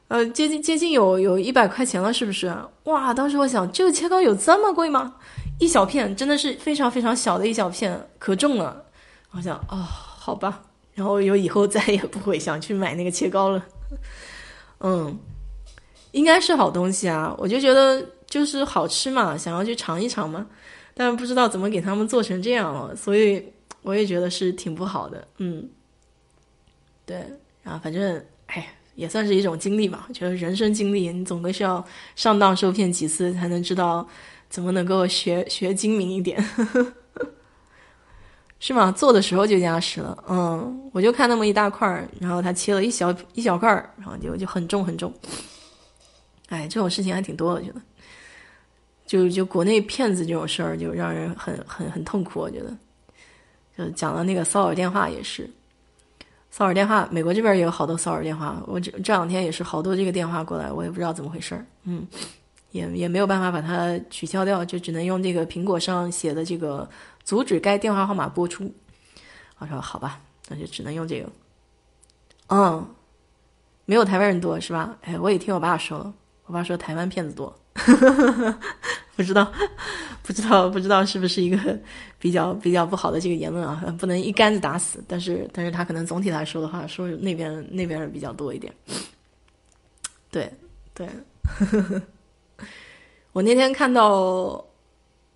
呃，接近接近有有一百块钱了，是不是？哇！当时我想，这个切糕有这么贵吗？一小片，真的是非常非常小的一小片，可重了。我想，哦，好吧。然后有以后再也不会想去买那个切糕了。嗯，应该是好东西啊，我就觉得就是好吃嘛，想要去尝一尝嘛。但不知道怎么给他们做成这样了，所以我也觉得是挺不好的。嗯，对，然后反正，哎。也算是一种经历吧，我觉得人生经历，你总归是要上当受骗几次，才能知道怎么能够学学精明一点，[LAUGHS] 是吗？做的时候就加实了，嗯，我就看那么一大块儿，然后他切了一小一小块儿，然后就就很重很重，哎，这种事情还挺多，我觉得，就就国内骗子这种事儿，就让人很很很痛苦，我觉得，就讲了那个骚扰电话也是。骚扰电话，美国这边也有好多骚扰电话。我这这两天也是好多这个电话过来，我也不知道怎么回事儿。嗯，也也没有办法把它取消掉，就只能用这个苹果上写的这个阻止该电话号码播出。我说好吧，那就只能用这个。嗯，没有台湾人多是吧？哎，我也听我爸说了，我爸说台湾骗子多。[LAUGHS] 不知道，[LAUGHS] 不知道，不知道是不是一个 [LAUGHS] 比较比较不好的这个言论啊？不能一竿子打死。但是，但是他可能总体来说的话，说那边那边比较多一点。对对，[LAUGHS] 我那天看到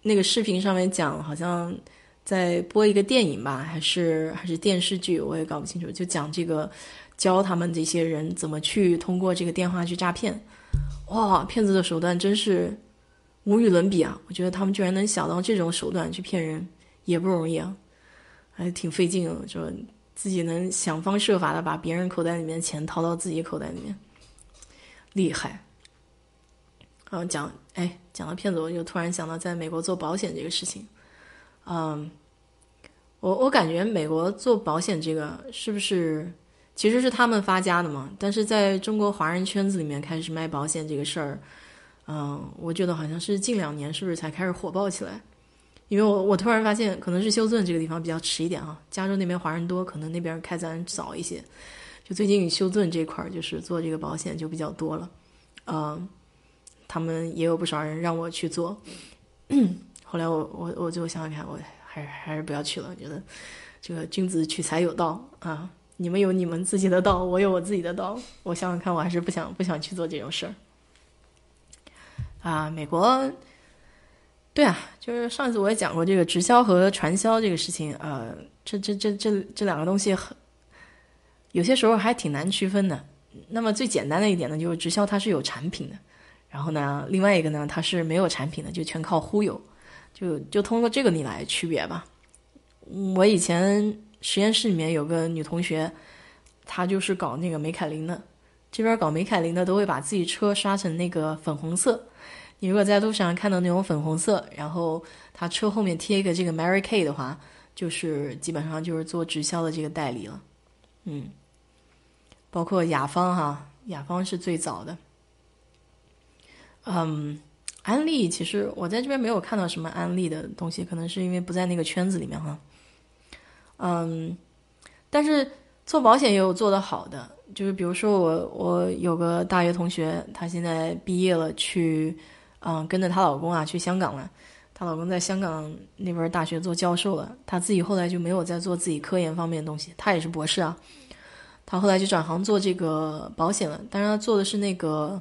那个视频上面讲，好像在播一个电影吧，还是还是电视剧，我也搞不清楚。就讲这个教他们这些人怎么去通过这个电话去诈骗。哇，骗子的手段真是。无与伦比啊！我觉得他们居然能想到这种手段去骗人，也不容易啊，还挺费劲的。就自己能想方设法的把别人口袋里面的钱掏到自己口袋里面，厉害。然后讲，哎，讲到骗子，我就突然想到在美国做保险这个事情。嗯，我我感觉美国做保险这个是不是其实是他们发家的嘛？但是在中国华人圈子里面开始卖保险这个事儿。嗯，我觉得好像是近两年是不是才开始火爆起来？因为我我突然发现，可能是休斯顿这个地方比较迟一点啊，加州那边华人多，可能那边开展早一些。就最近休斯顿这块儿，就是做这个保险就比较多了。嗯，他们也有不少人让我去做，[CLEARS THROAT] 后来我我我最后想想看，我还是还是不要去了。觉得这个君子取财有道啊，你们有你们自己的道，我有我自己的道。我想想看，我还是不想不想去做这种事儿。啊，美国，对啊，就是上一次我也讲过这个直销和传销这个事情，呃，这这这这这两个东西很，有些时候还挺难区分的。那么最简单的一点呢，就是直销它是有产品的，然后呢，另外一个呢，它是没有产品的，就全靠忽悠，就就通过这个你来区别吧。我以前实验室里面有个女同学，她就是搞那个美凯琳的，这边搞美凯琳的都会把自己车刷成那个粉红色。你如果在路上看到那种粉红色，然后他车后面贴一个这个 Mary Kay 的话，就是基本上就是做直销的这个代理了。嗯，包括雅芳哈，雅芳是最早的。嗯，安利其实我在这边没有看到什么安利的东西，可能是因为不在那个圈子里面哈。嗯，但是做保险也有做得好的，就是比如说我我有个大学同学，他现在毕业了去。嗯，跟着她老公啊去香港了。她老公在香港那边大学做教授了，她自己后来就没有再做自己科研方面的东西。她也是博士啊，她后来就转行做这个保险了。当然，做的是那个，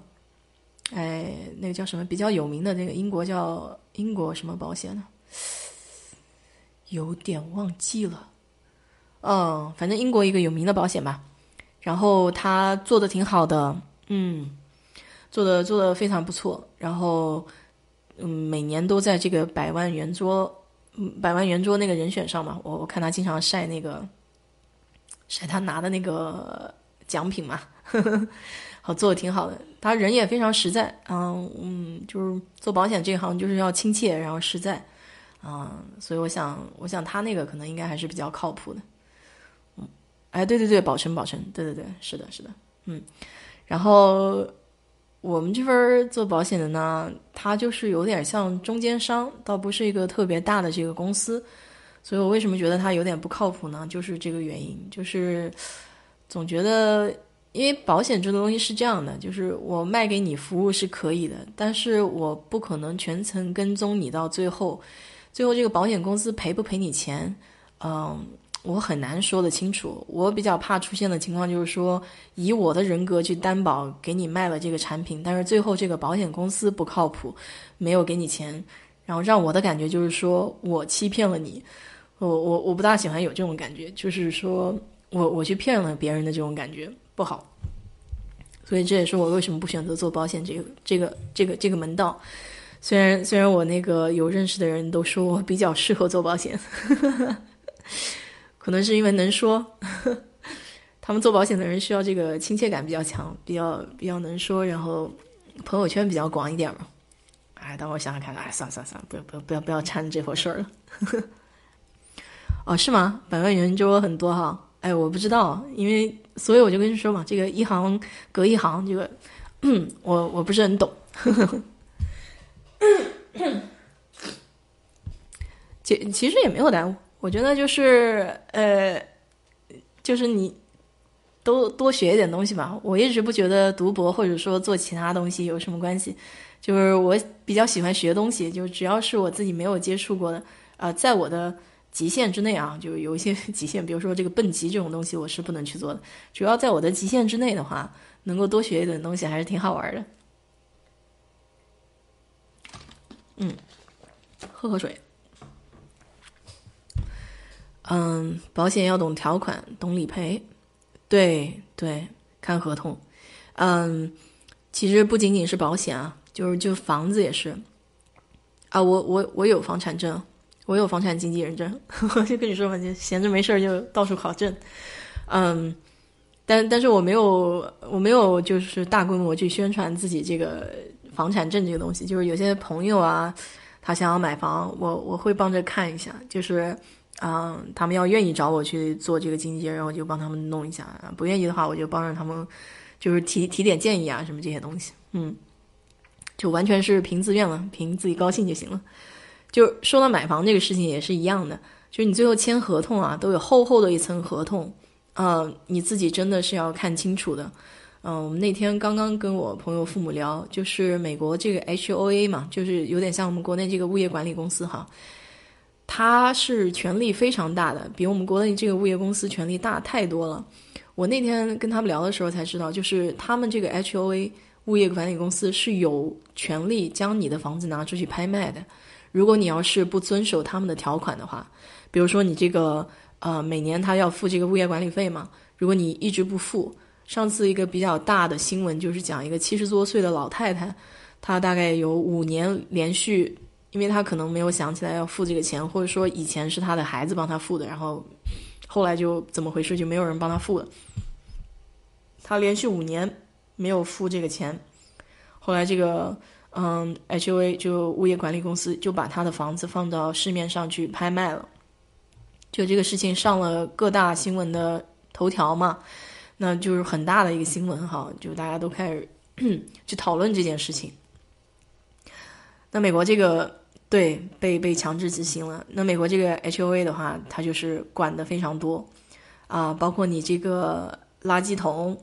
哎，那个叫什么比较有名的那个英国叫英国什么保险呢？有点忘记了。嗯，反正英国一个有名的保险吧。然后他做的挺好的，嗯。做的做的非常不错，然后，嗯，每年都在这个百万圆桌，百万圆桌那个人选上嘛，我我看他经常晒那个，晒他拿的那个奖品嘛，呵 [LAUGHS] 呵好做的挺好的，他人也非常实在，嗯嗯，就是做保险这一行就是要亲切，然后实在，嗯，所以我想，我想他那个可能应该还是比较靠谱的，嗯，哎，对对对，宝成宝成，对对对，是的是的，嗯，然后。我们这边做保险的呢，它就是有点像中间商，倒不是一个特别大的这个公司，所以我为什么觉得它有点不靠谱呢？就是这个原因，就是总觉得，因为保险这个东西是这样的，就是我卖给你服务是可以的，但是我不可能全程跟踪你到最后，最后这个保险公司赔不赔你钱，嗯。我很难说得清楚，我比较怕出现的情况就是说，以我的人格去担保给你卖了这个产品，但是最后这个保险公司不靠谱，没有给你钱，然后让我的感觉就是说我欺骗了你，我我我不大喜欢有这种感觉，就是说我我去骗了别人的这种感觉不好，所以这也是我为什么不选择做保险这个这个这个这个门道，虽然虽然我那个有认识的人都说我比较适合做保险。[LAUGHS] 可能是因为能说，[LAUGHS] 他们做保险的人需要这个亲切感比较强，比较比较能说，然后朋友圈比较广一点嘛。哎，等我想想看，哎，算了算了算了，不要不要不要不要掺这回事儿了。[LAUGHS] 哦，是吗？百万圆桌很多哈？哎，我不知道，因为所以我就跟你说嘛，这个一行隔一行，这个 [COUGHS] 我我不是很懂。[COUGHS] 其其实也没有耽误。我觉得就是呃，就是你都多学一点东西吧。我一直不觉得读博或者说做其他东西有什么关系，就是我比较喜欢学东西，就只要是我自己没有接触过的，呃，在我的极限之内啊，就有一些 [LAUGHS] 极限，比如说这个蹦极这种东西，我是不能去做的。主要在我的极限之内的话，能够多学一点东西还是挺好玩的。嗯，喝口水。嗯，保险要懂条款，懂理赔，对对，看合同。嗯，其实不仅仅是保险啊，就是就房子也是。啊，我我我有房产证，我有房产经纪人证，[LAUGHS] 我就跟你说嘛，就闲着没事儿就到处考证。嗯，但但是我没有我没有就是大规模去宣传自己这个房产证这个东西，就是有些朋友啊，他想要买房，我我会帮着看一下，就是。嗯，他们要愿意找我去做这个经纪人，我就帮他们弄一下；不愿意的话，我就帮着他们，就是提提点建议啊，什么这些东西。嗯，就完全是凭自愿了，凭自己高兴就行了。就说到买房这个事情也是一样的，就是你最后签合同啊，都有厚厚的一层合同，嗯，你自己真的是要看清楚的。嗯，我们那天刚刚跟我朋友父母聊，就是美国这个 HOA 嘛，就是有点像我们国内这个物业管理公司哈，它是权力非常大的，比我们国内这个物业公司权力大太多了。我那天跟他们聊的时候才知道，就是他们这个 HOA 物业管理公司是有权利将你的房子拿出去拍卖的。如果你要是不遵守他们的条款的话，比如说你这个呃每年他要付这个物业管理费嘛，如果你一直不付。上次一个比较大的新闻就是讲一个七十多岁的老太太，她大概有五年连续，因为他可能没有想起来要付这个钱，或者说以前是他的孩子帮他付的，然后后来就怎么回事就没有人帮他付了。他连续五年没有付这个钱，后来这个嗯 HOA 就物业管理公司就把他的房子放到市面上去拍卖了，就这个事情上了各大新闻的头条嘛。那就是很大的一个新闻哈，就大家都开始 [CLEARS THROAT] 去讨论这件事情。那美国这个对被被强制执行了。那美国这个 HOA 的话，它就是管的非常多啊，包括你这个垃圾桶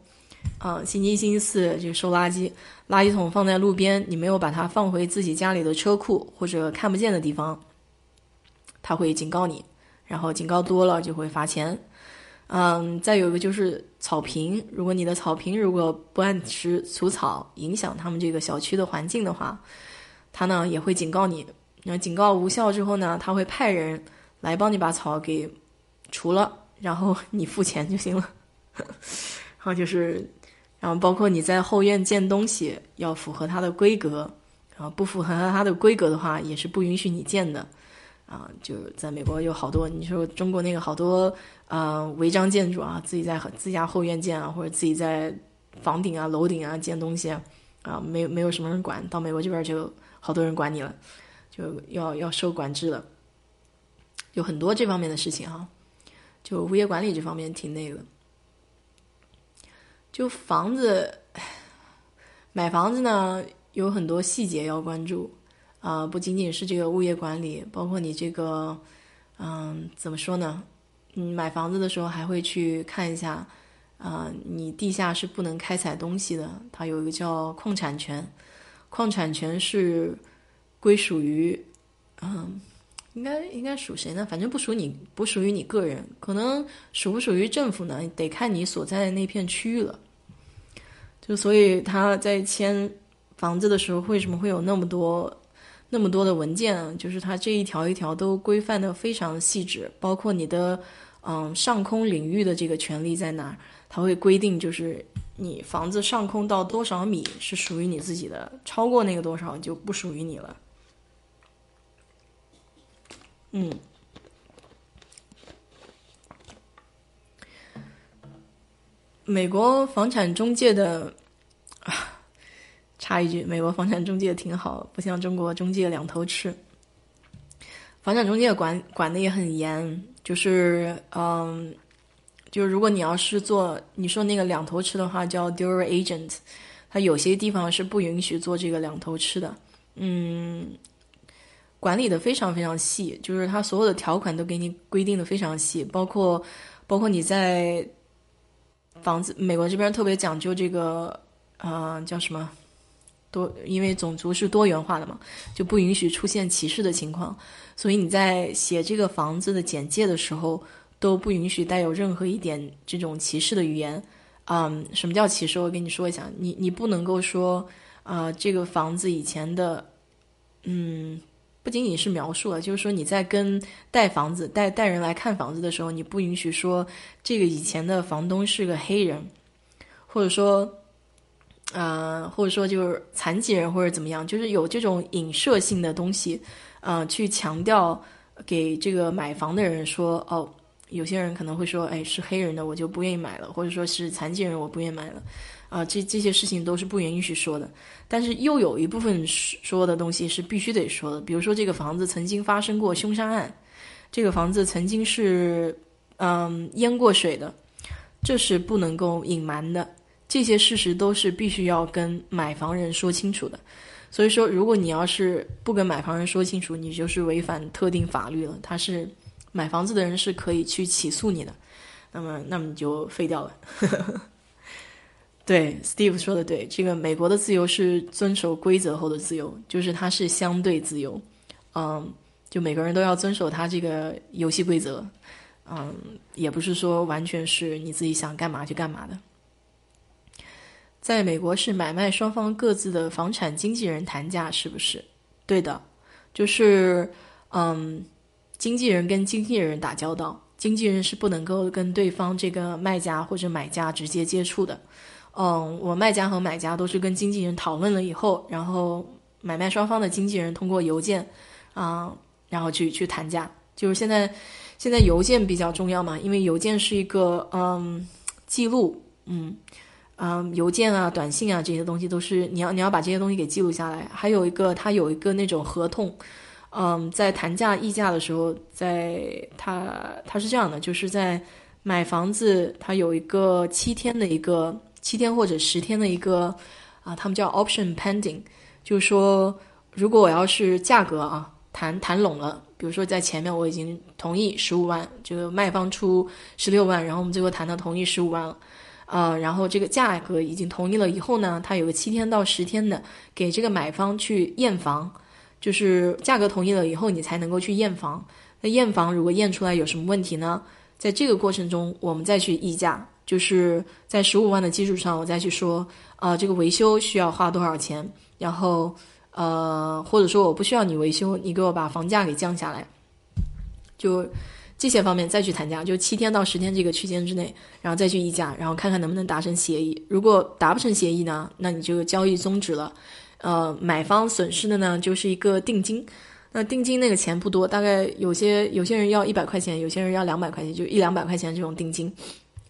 啊，星期一星期四就收垃圾，垃圾桶放在路边，你没有把它放回自己家里的车库或者看不见的地方，他会警告你，然后警告多了就会罚钱。嗯，再有一个就是草坪，如果你的草坪如果不按时除草，影响他们这个小区的环境的话，他呢也会警告你。那警告无效之后呢，他会派人来帮你把草给除了，然后你付钱就行了。[LAUGHS] 然后就是，然后包括你在后院建东西要符合它的规格，然后不符合它的规格的话，也是不允许你建的。啊，就在美国有好多，你说中国那个好多呃违章建筑啊，自己在自家后院建啊，或者自己在房顶啊、楼顶啊建东西啊，没没有什么人管。到美国这边就好多人管你了，就要要受管制了。有很多这方面的事情哈，就物业管理这方面挺那个。就房子，买房子呢有很多细节要关注。啊，不仅仅是这个物业管理，包括你这个，嗯，怎么说呢？你买房子的时候还会去看一下，啊，你地下是不能开采东西的。它有一个叫矿产权，矿产权是归属于，嗯，应该应该属谁呢？反正不属你，不属于你个人。可能属不属于政府呢？得看你所在的那片区域了。就所以他在签房子的时候，为什么会有那么多？那么多的文件，就是它这一条一条都规范的非常细致，包括你的嗯上空领域的这个权利在哪儿，它会规定就是你房子上空到多少米是属于你自己的，超过那个多少就不属于你了。嗯，美国房产中介的。插一句，美国房产中介挺好，不像中国中介两头吃。房产中介管管的也很严，就是嗯，就是如果你要是做你说那个两头吃的话，叫 dual agent，它有些地方是不允许做这个两头吃的。嗯，管理的非常非常细，就是它所有的条款都给你规定的非常细，包括包括你在房子，美国这边特别讲究这个，啊，叫什么？多，因为种族是多元化的嘛，就不允许出现歧视的情况，所以你在写这个房子的简介的时候，都不允许带有任何一点这种歧视的语言。嗯，什么叫歧视？我跟你说一下，你你不能够说，啊，这个房子以前的，嗯，不仅仅是描述了，就是说你在跟带房子带带人来看房子的时候，你不允许说这个以前的房东是个黑人，或者说。呃，或者说就是残疾人或者怎么样，就是有这种影射性的东西，呃，去强调给这个买房的人说，哦，有些人可能会说，哎，是黑人的我就不愿意买了，或者说是残疾人我不愿意买了，啊，这这些事情都是不允许说的。但是又有一部分说的东西是必须得说的，比如说这个房子曾经发生过凶杀案，这个房子曾经是嗯淹过水的，这是不能够隐瞒的。这些事实都是必须要跟买房人说清楚的，所以说，如果你要是不跟买房人说清楚，你就是违反特定法律了。他是买房子的人是可以去起诉你的，那么，那么你就废掉了。[LAUGHS] 对，Steve 说的对，这个美国的自由是遵守规则后的自由，就是它是相对自由，嗯，就每个人都要遵守他这个游戏规则，嗯，也不是说完全是你自己想干嘛就干嘛的。在美国是买卖双方各自的房产经纪人谈价，是不是？对的，就是嗯，经纪人跟经纪人打交道，经纪人是不能够跟对方这个卖家或者买家直接接触的。嗯，我卖家和买家都是跟经纪人讨论了以后，然后买卖双方的经纪人通过邮件啊，然后去去谈价。就是现在，现在邮件比较重要嘛，因为邮件是一个嗯记录，嗯嗯，邮件啊、短信啊这些东西都是你要你要把这些东西给记录下来。还有一个，它有一个那种合同，嗯，在谈价议价的时候，在它它是这样的，就是在买房子，它有一个七天的一个。七天或者十天的一个啊，他们叫 option pending，就是说，如果我要是价格啊谈谈拢了，比如说在前面我已经同意十五万，这个卖方出十六万，然后我们最后谈到同意十五万了，啊，然后这个价格已经同意了以后呢，它有个七天到十天的给这个买方去验房，就是价格同意了以后，你才能够去验房。那验房如果验出来有什么问题呢？在这个过程中，我们再去议价。就是在十五万的基础上，我再去说，啊，这个维修需要花多少钱？然后，呃，或者说我不需要你维修，你给我把房价给降下来，就这些方面再去谈价，就七天到十天这个区间之内，然后再去议价，然后看看能不能达成协议。如果达不成协议呢，那你就交易终止了。呃，买方损失的呢就是一个定金，那定金那个钱不多，大概有些有些人要一百块钱，有些人要两百块钱，就一两百块钱这种定金。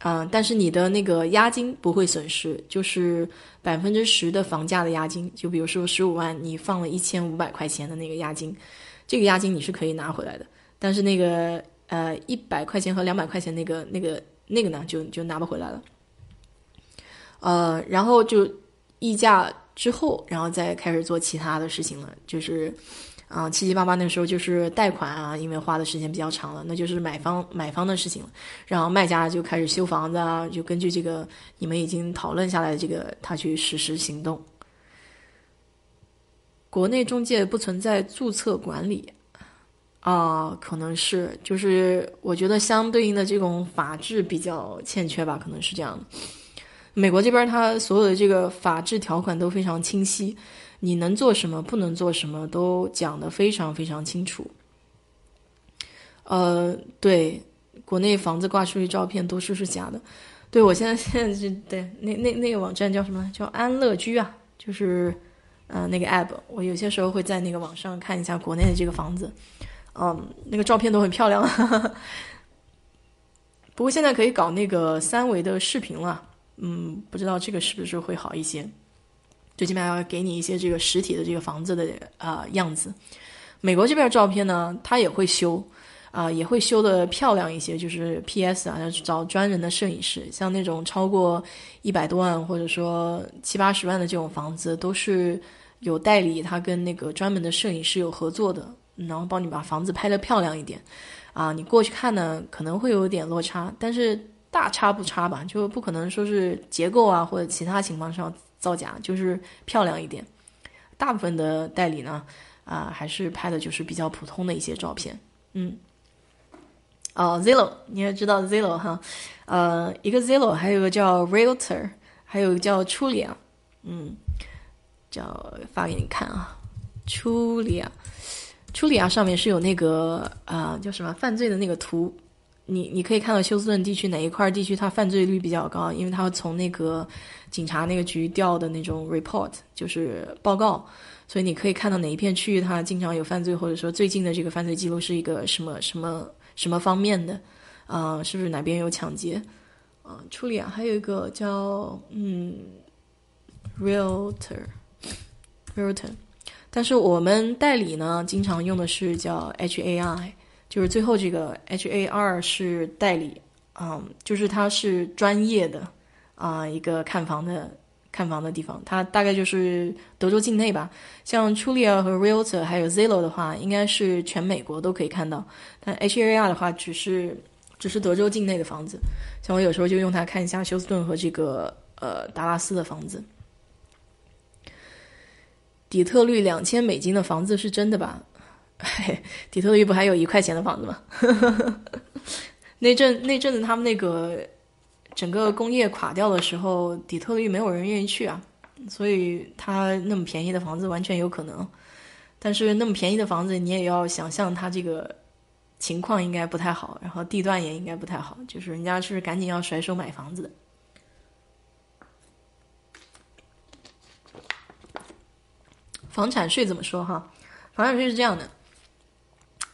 嗯，但是你的那个押金不会损失，就是百分之十的房价的押金。就比如说十五万，你放了一千五百块钱的那个押金，这个押金你是可以拿回来的。但是那个呃一百块钱和两百块钱那个那个那个呢，就就拿不回来了。呃，然后就议价之后，然后再开始做其他的事情了，就是。啊，七七八八那时候就是贷款啊，因为花的时间比较长了，那就是买方买方的事情了。然后卖家就开始修房子啊，就根据这个你们已经讨论下来的这个，他去实施行动。国内中介不存在注册管理啊，可能是就是我觉得相对应的这种法制比较欠缺吧，可能是这样的。美国这边它所有的这个法制条款都非常清晰。你能做什么，不能做什么，都讲得非常非常清楚。呃，对，国内房子挂出去照片都是是假的。对我现在 [LAUGHS] 现在是对那那那个网站叫什么？叫安乐居啊，就是呃那个 app。我有些时候会在那个网上看一下国内的这个房子，嗯，那个照片都很漂亮。[LAUGHS] 不过现在可以搞那个三维的视频了，嗯，不知道这个是不是会好一些。最起码要给你一些这个实体的这个房子的啊样子。美国这边照片呢，他也会修，啊也会修的漂亮一些，就是 P.S. 啊，要找专人的摄影师，像那种超过一百多万或者说七八十万的这种房子，都是有代理，他跟那个专门的摄影师有合作的，然后帮你把房子拍的漂亮一点。啊，你过去看呢，可能会有点落差，但是大差不差吧，就不可能说是结构啊或者其他情况上。造假就是漂亮一点，大部分的代理呢，啊，还是拍的就是比较普通的一些照片。嗯，哦，Zillo，你也知道 Zillo 哈，呃，一个 Zillo，还有个叫 Realtor，还有叫 Trulia，嗯，叫发给你看啊，Trulia，Trulia 上面是有那个啊叫什么犯罪的那个图。你你可以看到休斯顿地区哪一块地区它犯罪率比较高，因为它从那个警察那个局调的那种 report 就是报告，所以你可以看到哪一片区域它经常有犯罪，或者说最近的这个犯罪记录是一个什么什么什么方面的，啊，是不是哪边有抢劫？啊，处理啊，还有一个叫嗯，realtor，realtor，但是我们代理呢经常用的是叫 HAI。就是最后这个 H A R 是代理，嗯，就是它是专业的啊一个看房的看房的地方，它大概就是德州境内吧。像 Trulia 和 Realtor 还有 Zillow 的话，应该是全美国都可以看到。但 H A R 的话，只是只是德州境内的房子。像我有时候就用它看一下休斯顿和这个呃达拉斯的房子。底特律两千美金的房子是真的吧？[LAUGHS] 底特律不还有一块钱的房子吗？[LAUGHS] 那阵那阵子他们那个整个工业垮掉的时候，底特律没有人愿意去啊，所以他那么便宜的房子完全有可能。但是那么便宜的房子，你也要想象它这个情况应该不太好，然后地段也应该不太好，就是人家是赶紧要甩手买房子的。房产税怎么说哈？房产税是这样的，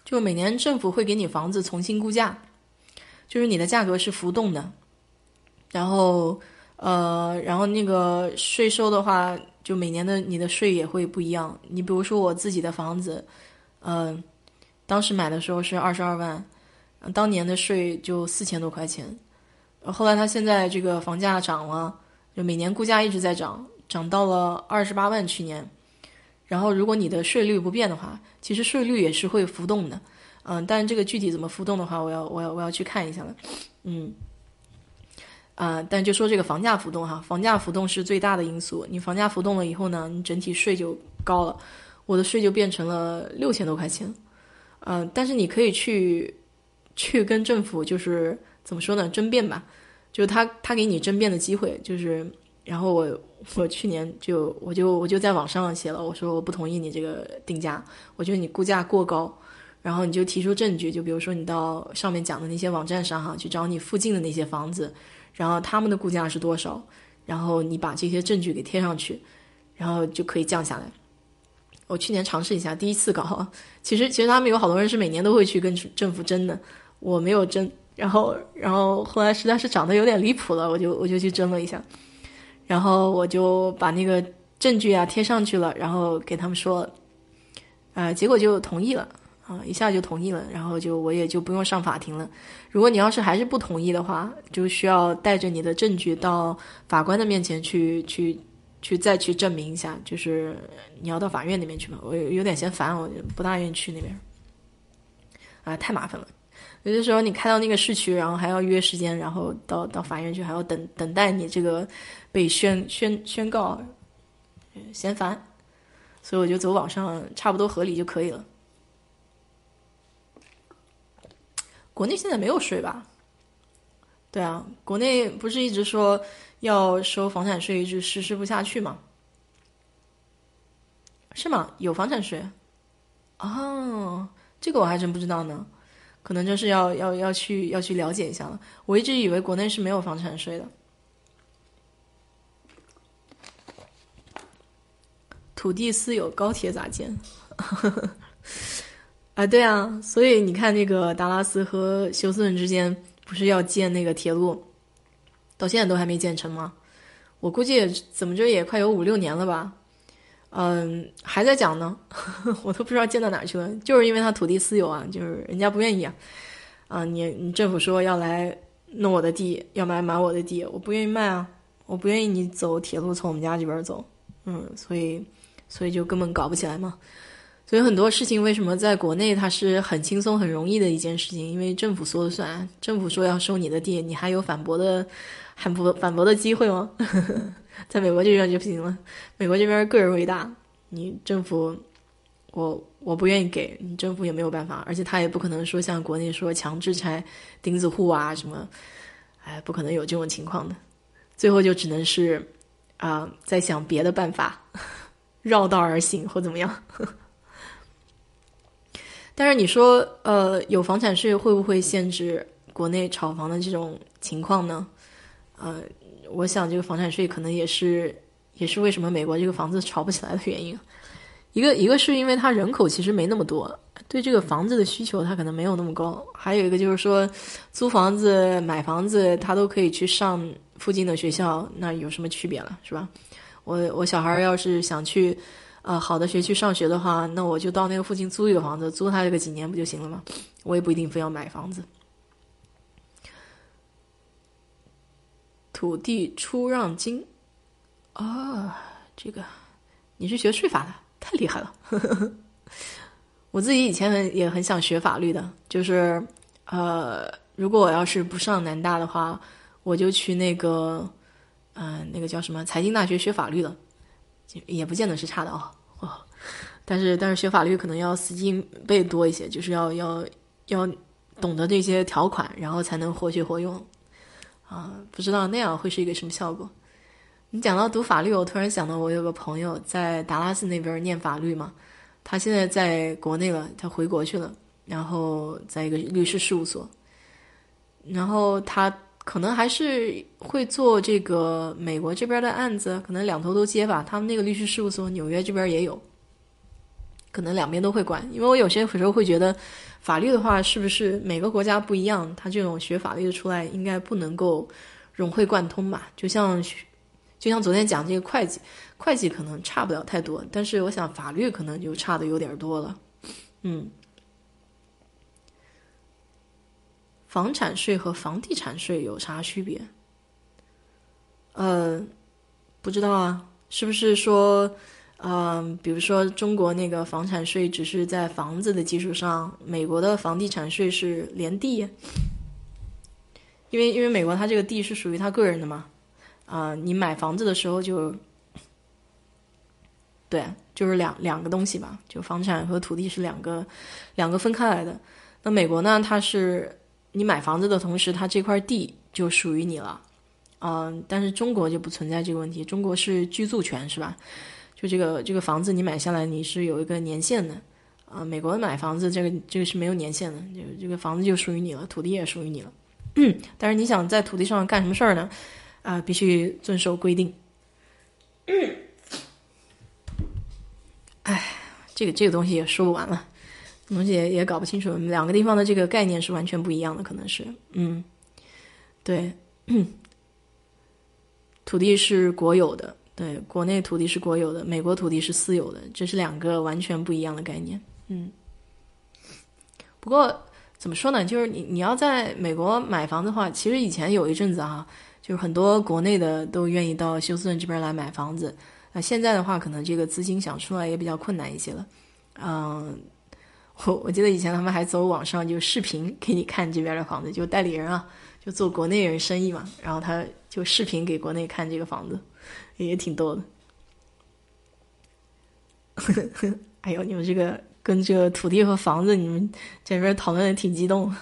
就每年政府会给你房子重新估价，就是你的价格是浮动的，然后呃，然后那个税收的话，就每年的你的税也会不一样。你比如说我自己的房子，嗯，当时买的时候是二十二万，当年的税就四千多块钱，后来他现在这个房价涨了，就每年估价一直在涨，涨到了二十八万去年。然后，如果你的税率不变的话，其实税率也是会浮动的，嗯，但这个具体怎么浮动的话，我要我要我要去看一下了，嗯，啊，但就说这个房价浮动哈，房价浮动是最大的因素。你房价浮动了以后呢，你整体税就高了，我的税就变成了六千多块钱，嗯，但是你可以去去跟政府就是怎么说呢，争辩吧，就是他他给你争辩的机会，就是。然后我我去年就我就我就在网上写了，我说我不同意你这个定价，我觉得你估价过高，然后你就提出证据，就比如说你到上面讲的那些网站上哈，去找你附近的那些房子，然后他们的估价是多少，然后你把这些证据给贴上去，然后就可以降下来。我去年尝试一下，第一次搞，[LAUGHS] 其实其实他们有好多人是每年都会去跟政府争的，我没有争，然后然后后来实在是涨得有点离谱了，我就我就去争了一下。然后我就把那个证据啊贴上去了，然后给他们说，呃，结果就同意了啊，一下就同意了，然后就我也就不用上法庭了。如果你要是还是不同意的话，就需要带着你的证据到法官的面前去，去，去再去证明一下，就是你要到法院那边去嘛。我有点嫌烦，我不大愿意去那边，啊，太麻烦了。有的时候你开到那个市区，然后还要约时间，然后到到法院去，还要等等待你这个被宣宣宣告，嫌烦，所以我就走网上差不多合理就可以了。国内现在没有税吧？对啊，国内不是一直说要收房产税，一直实施不下去吗？是吗？有房产税？哦，这个我还真不知道呢。可能就是要要要去要去了解一下了。我一直以为国内是没有房产税的。土地私有，高铁咋建？[LAUGHS] 啊，对啊，所以你看，那个达拉斯和休斯顿之间不是要建那个铁路，到现在都还没建成吗？我估计怎么着也快有五六年了吧。嗯，还在讲呢，[LAUGHS] 我都不知道建到哪去了。就是因为他土地私有啊，就是人家不愿意啊。啊，你你政府说要来弄我的地，要买买我的地，我不愿意卖啊，我不愿意你走铁路从我们家这边走。嗯，所以所以就根本搞不起来嘛。所以很多事情为什么在国内它是很轻松很容易的一件事情？因为政府说了算，政府说要收你的地，你还有反驳的反驳反驳的机会吗？[LAUGHS] 在美国这边就不行了，美国这边个人为大，你政府，我我不愿意给你，政府也没有办法，而且他也不可能说像国内说强制拆钉子户啊什么，哎，不可能有这种情况的，最后就只能是啊，在想别的办法，[LAUGHS] 绕道而行或怎么样。呵呵但是你说，呃，有房产税会不会限制国内炒房的这种情况呢？呃。我想，这个房产税可能也是，也是为什么美国这个房子炒不起来的原因。一个，一个是因为它人口其实没那么多，对这个房子的需求它可能没有那么高。还有一个就是说，租房子、买房子，他都可以去上附近的学校，那有什么区别了，是吧？我我小孩要是想去，呃，好的学区上学的话，那我就到那个附近租一个房子，租他这个几年不就行了吗？我也不一定非要买房子。土地出让金，啊，这个你是学税法的，太厉害了。[LAUGHS] 我自己以前很也很想学法律的，就是呃，如果我要是不上南大的话，我就去那个嗯，那个叫什么财经大学学法律的，也不见得是差的啊。哦，但是但是学法律可能要死记硬背多一些，就是要要要懂得这些条款，然后才能活学活用。啊，不知道那样会是一个什么效果。你讲到读法律，我突然想到，我有个朋友在达拉斯那边念法律嘛，他现在在国内了，他回国去了，然后在一个律师事务所，然后他可能还是会做这个美国这边的案子，可能两头都接吧。他们那个律师事务所纽约这边也有，可能两边都会管。因为我有些时候会觉得，法律的话是不是每个国家不一样，他这种学法律的出来应该不能够融会贯通吧？就像。就像昨天讲这个会计，会计可能差不了太多，但是我想法律可能就差的有点多了。嗯，房产税和房地产税有啥区别？呃，不知道啊，是不是说，嗯，比如说中国那个房产税只是在房子的基础上，美国的房地产税是连地？因为因为美国它这个地是属于他个人的嘛。啊，你买房子的时候就，对，就是两两个东西吧，就房产和土地是两个两个分开来的。那美国呢，它是你买房子的同时，它这块地就属于你了。嗯，但是中国就不存在这个问题，中国是居住权是吧？就这个这个房子你买下来，你是有一个年限的。啊，美国买房子这个这个是没有年限的，就这个房子就属于你了，土地也属于你了。但是你想在土地上干什么事儿呢？啊，必须遵守规定。哎，这个这个东西也说不完了，东西也搞不清楚。两个地方的这个概念是完全不一样的，可能是，嗯，对，土地是国有的，对，国内土地是国有的，美国土地是私有的，这是两个完全不一样的概念。嗯，不过怎么说呢？就是你你要在美国买房子的话，其实以前有一阵子哈。就是很多国内的都愿意到休斯顿这边来买房子，那现在的话，可能这个资金想出来也比较困难一些了。嗯，我 [LAUGHS] 我记得以前他们还走网上就视频给你看这边的房子，就代理人啊，就做国内人生意嘛，然后他就视频给国内看这个房子，也挺逗的。[LAUGHS] 哎呦，你们这个跟这个土地和房子，你们这边讨论的挺激动。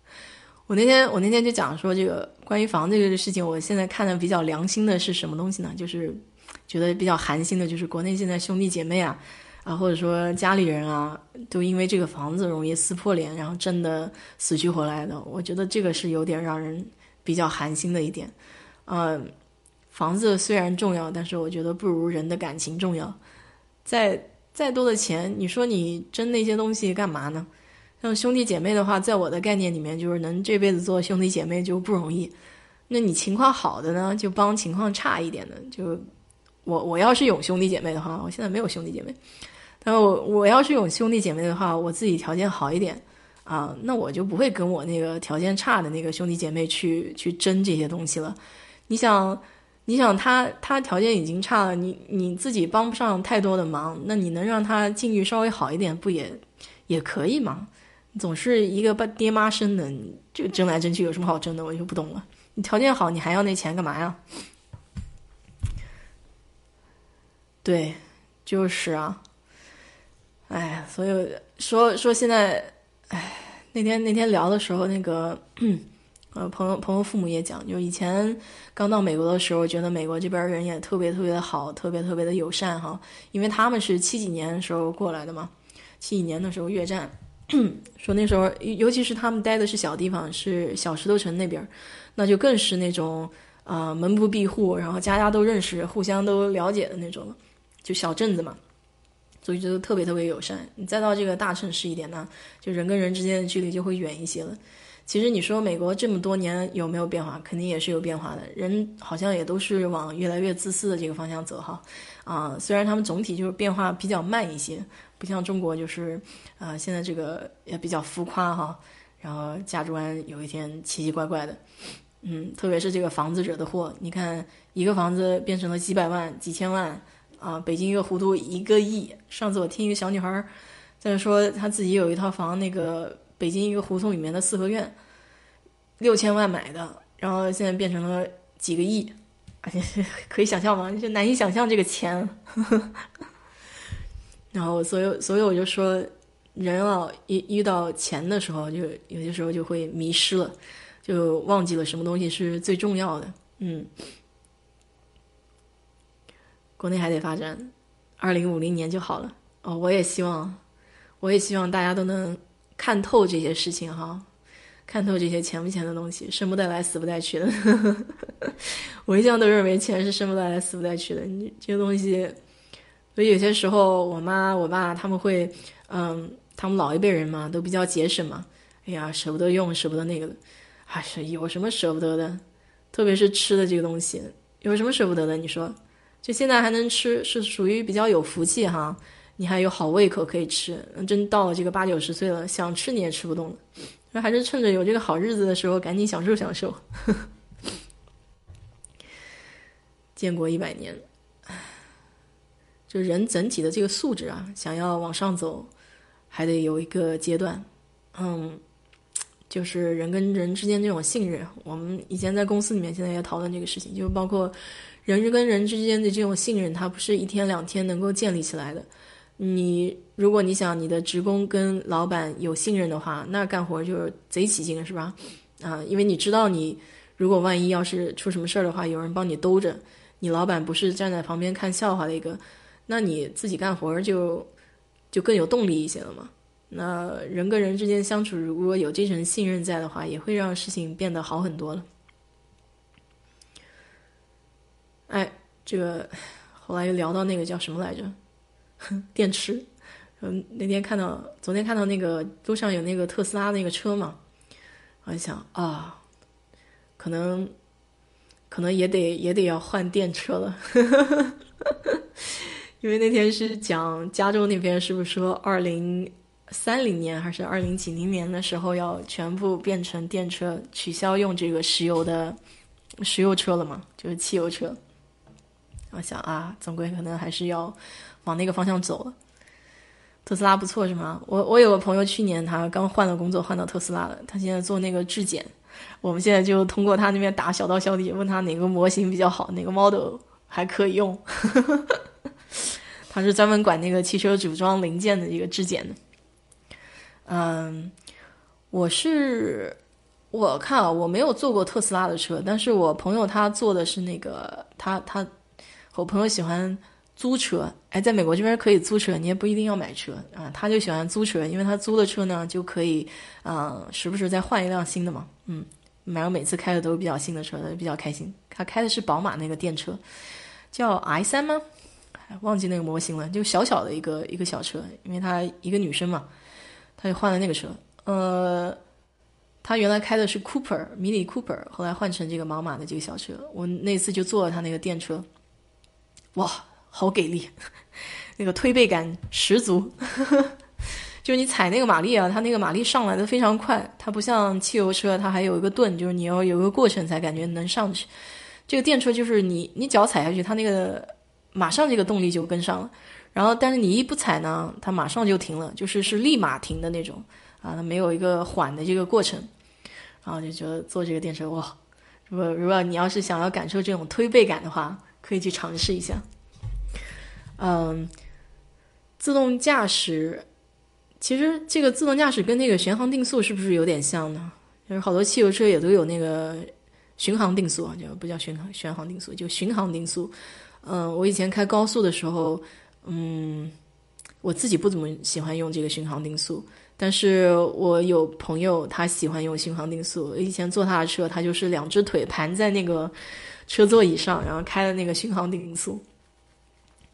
[LAUGHS] 我那天我那天就讲说这个关于房子这个事情，我现在看的比较良心的是什么东西呢？就是觉得比较寒心的，就是国内现在兄弟姐妹啊，啊或者说家里人啊，都因为这个房子容易撕破脸，然后争得死去活来的。我觉得这个是有点让人比较寒心的一点。嗯，房子虽然重要，但是我觉得不如人的感情重要。再再多的钱，你说你争那些东西干嘛呢？像兄弟姐妹的话，在我的概念里面，就是能这辈子做兄弟姐妹就不容易。那你情况好的呢，就帮情况差一点的。就我我要是有兄弟姐妹的话，我现在没有兄弟姐妹，但我我要是有兄弟姐妹的话，我自己条件好一点啊，那我就不会跟我那个条件差的那个兄弟姐妹去去争这些东西了。你想，你想他他条件已经差了，你你自己帮不上太多的忙，那你能让他境遇稍微好一点，不也也可以吗？总是一个爸爹妈生的，就争来争去有什么好争的？我就不懂了。你条件好，你还要那钱干嘛呀？对，就是啊。哎，所以说说现在，哎，那天那天聊的时候，那个 [CLEARS THROAT] 呃朋友朋友父母也讲，就以前刚到美国的时候，觉得美国这边人也特别特别的好，特别特别的友善哈，因为他们是七几年的时候过来的嘛，七几年的时候越战。[CLEARS THROAT] 说那时候，尤其是他们待的是小地方，是小石头城那边，那就更是那种啊门不闭户，然后家家都认识，互相都了解的那种，就小镇子嘛，所以就特别特别友善。你再到这个大城市一点呢，就人跟人之间的距离就会远一些了。其实你说美国这么多年有没有变化？肯定也是有变化的，人好像也都是往越来越自私的这个方向走哈。啊，虽然他们总体就是变化比较慢一些。不像中国，就是啊，现在这个也比较浮夸哈，然后价值观有一天奇奇怪怪的，嗯，特别是这个房子惹的祸，你看一个房子变成了几百万、几千万啊，北京一个糊涂一个亿。上次我听一个小女孩在说，她自己有一套房，那个北京一个胡同里面的四合院，六千万买的，然后现在变成了几个亿，而且可以想象吗？就难以想象这个钱。[LAUGHS] 然后，所以，所以我就说，人啊，一遇到钱的时候，就有些时候就会迷失了，就忘记了什么东西是最重要的。嗯，国内还得发展，二零五零年就好了。哦，我也希望，我也希望大家都能看透这些事情哈，看透这些钱不钱的东西，生不带来，死不带去的。[LAUGHS] 我一向都认为钱是生不带来，死不带去的。你这个东西。所以有些时候，我妈、我爸他们会，嗯，他们老一辈人嘛，都比较节省嘛。哎呀，舍不得用，舍不得那个的，还是有什么舍不得的？特别是吃的这个东西，有什么舍不得的？你说，就现在还能吃，是属于比较有福气哈。你还有好胃口可以吃，真到了这个八九十岁了，想吃你也吃不动了。那还是趁着有这个好日子的时候，赶紧享受享受。[LAUGHS] 建国一百年。就人整体的这个素质啊，想要往上走，还得有一个阶段，嗯，就是人跟人之间这种信任。我们以前在公司里面，现在也讨论这个事情，就包括人跟人之间的这种信任，它不是一天两天能够建立起来的。你如果你想你的职工跟老板有信任的话，那干活就是贼起劲，是吧？啊，因为你知道你如果万一要是出什么事儿的话，有人帮你兜着，你老板不是站在旁边看笑话的一个。那你自己干活就就更有动力一些了嘛？那人跟人之间相处，如果有这层信任在的话，也会让事情变得好很多了。哎，这个后来又聊到那个叫什么来着？电池。嗯，那天看到，昨天看到那个路上有那个特斯拉那个车嘛，我就想啊，可能可能也得也得要换电车了。[LAUGHS] 因为那天是讲加州那边是不是说二零三零年还是二零几零年的时候要全部变成电车，取消用这个石油的石油车了嘛？就是汽油车。我想啊，总归可能还是要往那个方向走了。特斯拉不错是吗？我我有个朋友去年他刚换了工作，换到特斯拉了，他现在做那个质检。我们现在就通过他那边打小道消息，问他哪个模型比较好，哪个 model 还可以用。[LAUGHS] 他是专门管那个汽车组装零件的一个质检的。嗯，我是我看啊，我没有坐过特斯拉的车，但是我朋友他坐的是那个他他，我朋友喜欢租车，哎，在美国这边可以租车，你也不一定要买车啊，他就喜欢租车，因为他租的车呢就可以啊，时不时再换一辆新的嘛，嗯，反正每次开的都是比较新的车，他就比较开心。他开的是宝马那个电车，叫 i 三吗？忘记那个模型了，就小小的一个一个小车，因为他一个女生嘛，他就换了那个车。呃，他原来开的是 Cooper 迷你 Cooper，后来换成这个宝马的这个小车。我那次就坐了他那个电车，哇，好给力，那个推背感十足。[LAUGHS] 就是你踩那个马力啊，它那个马力上来的非常快，它不像汽油车，它还有一个顿，就是你要有一个过程才感觉能上去。这个电车就是你你脚踩下去，它那个。马上这个动力就跟上了，然后但是你一不踩呢，它马上就停了，就是是立马停的那种啊，它没有一个缓的这个过程，然后就觉得坐这个电车哇，如果如果你要是想要感受这种推背感的话，可以去尝试一下。嗯，自动驾驶，其实这个自动驾驶跟那个巡航定速是不是有点像呢？就是好多汽油车也都有那个巡航定速，就不叫巡航巡航定速，就巡航定速。嗯，我以前开高速的时候，嗯，我自己不怎么喜欢用这个巡航定速，但是我有朋友他喜欢用巡航定速。以前坐他的车，他就是两只腿盘在那个车座椅上，然后开的那个巡航定速。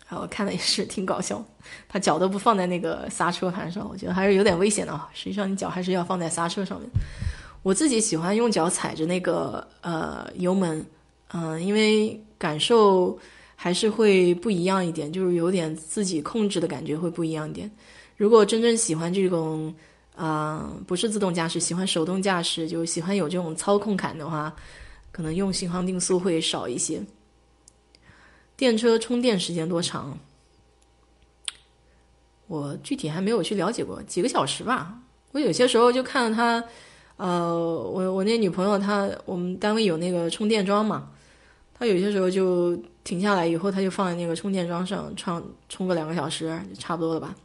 啊，我看了也是挺搞笑，他脚都不放在那个刹车盘上，我觉得还是有点危险的。实际上，你脚还是要放在刹车上面。我自己喜欢用脚踩着那个呃油门，嗯，因为感受。还是会不一样一点，就是有点自己控制的感觉会不一样一点。如果真正喜欢这种，啊，不是自动驾驶，喜欢手动驾驶，就喜欢有这种操控感的话，可能用巡航定速会少一些。电车充电时间多长？我具体还没有去了解过，几个小时吧。我有些时候就看到他，呃，我我那女朋友她，我们单位有那个充电桩嘛。她有些时候就停下来以后，她就放在那个充电桩上，充充个两个小时就差不多了吧，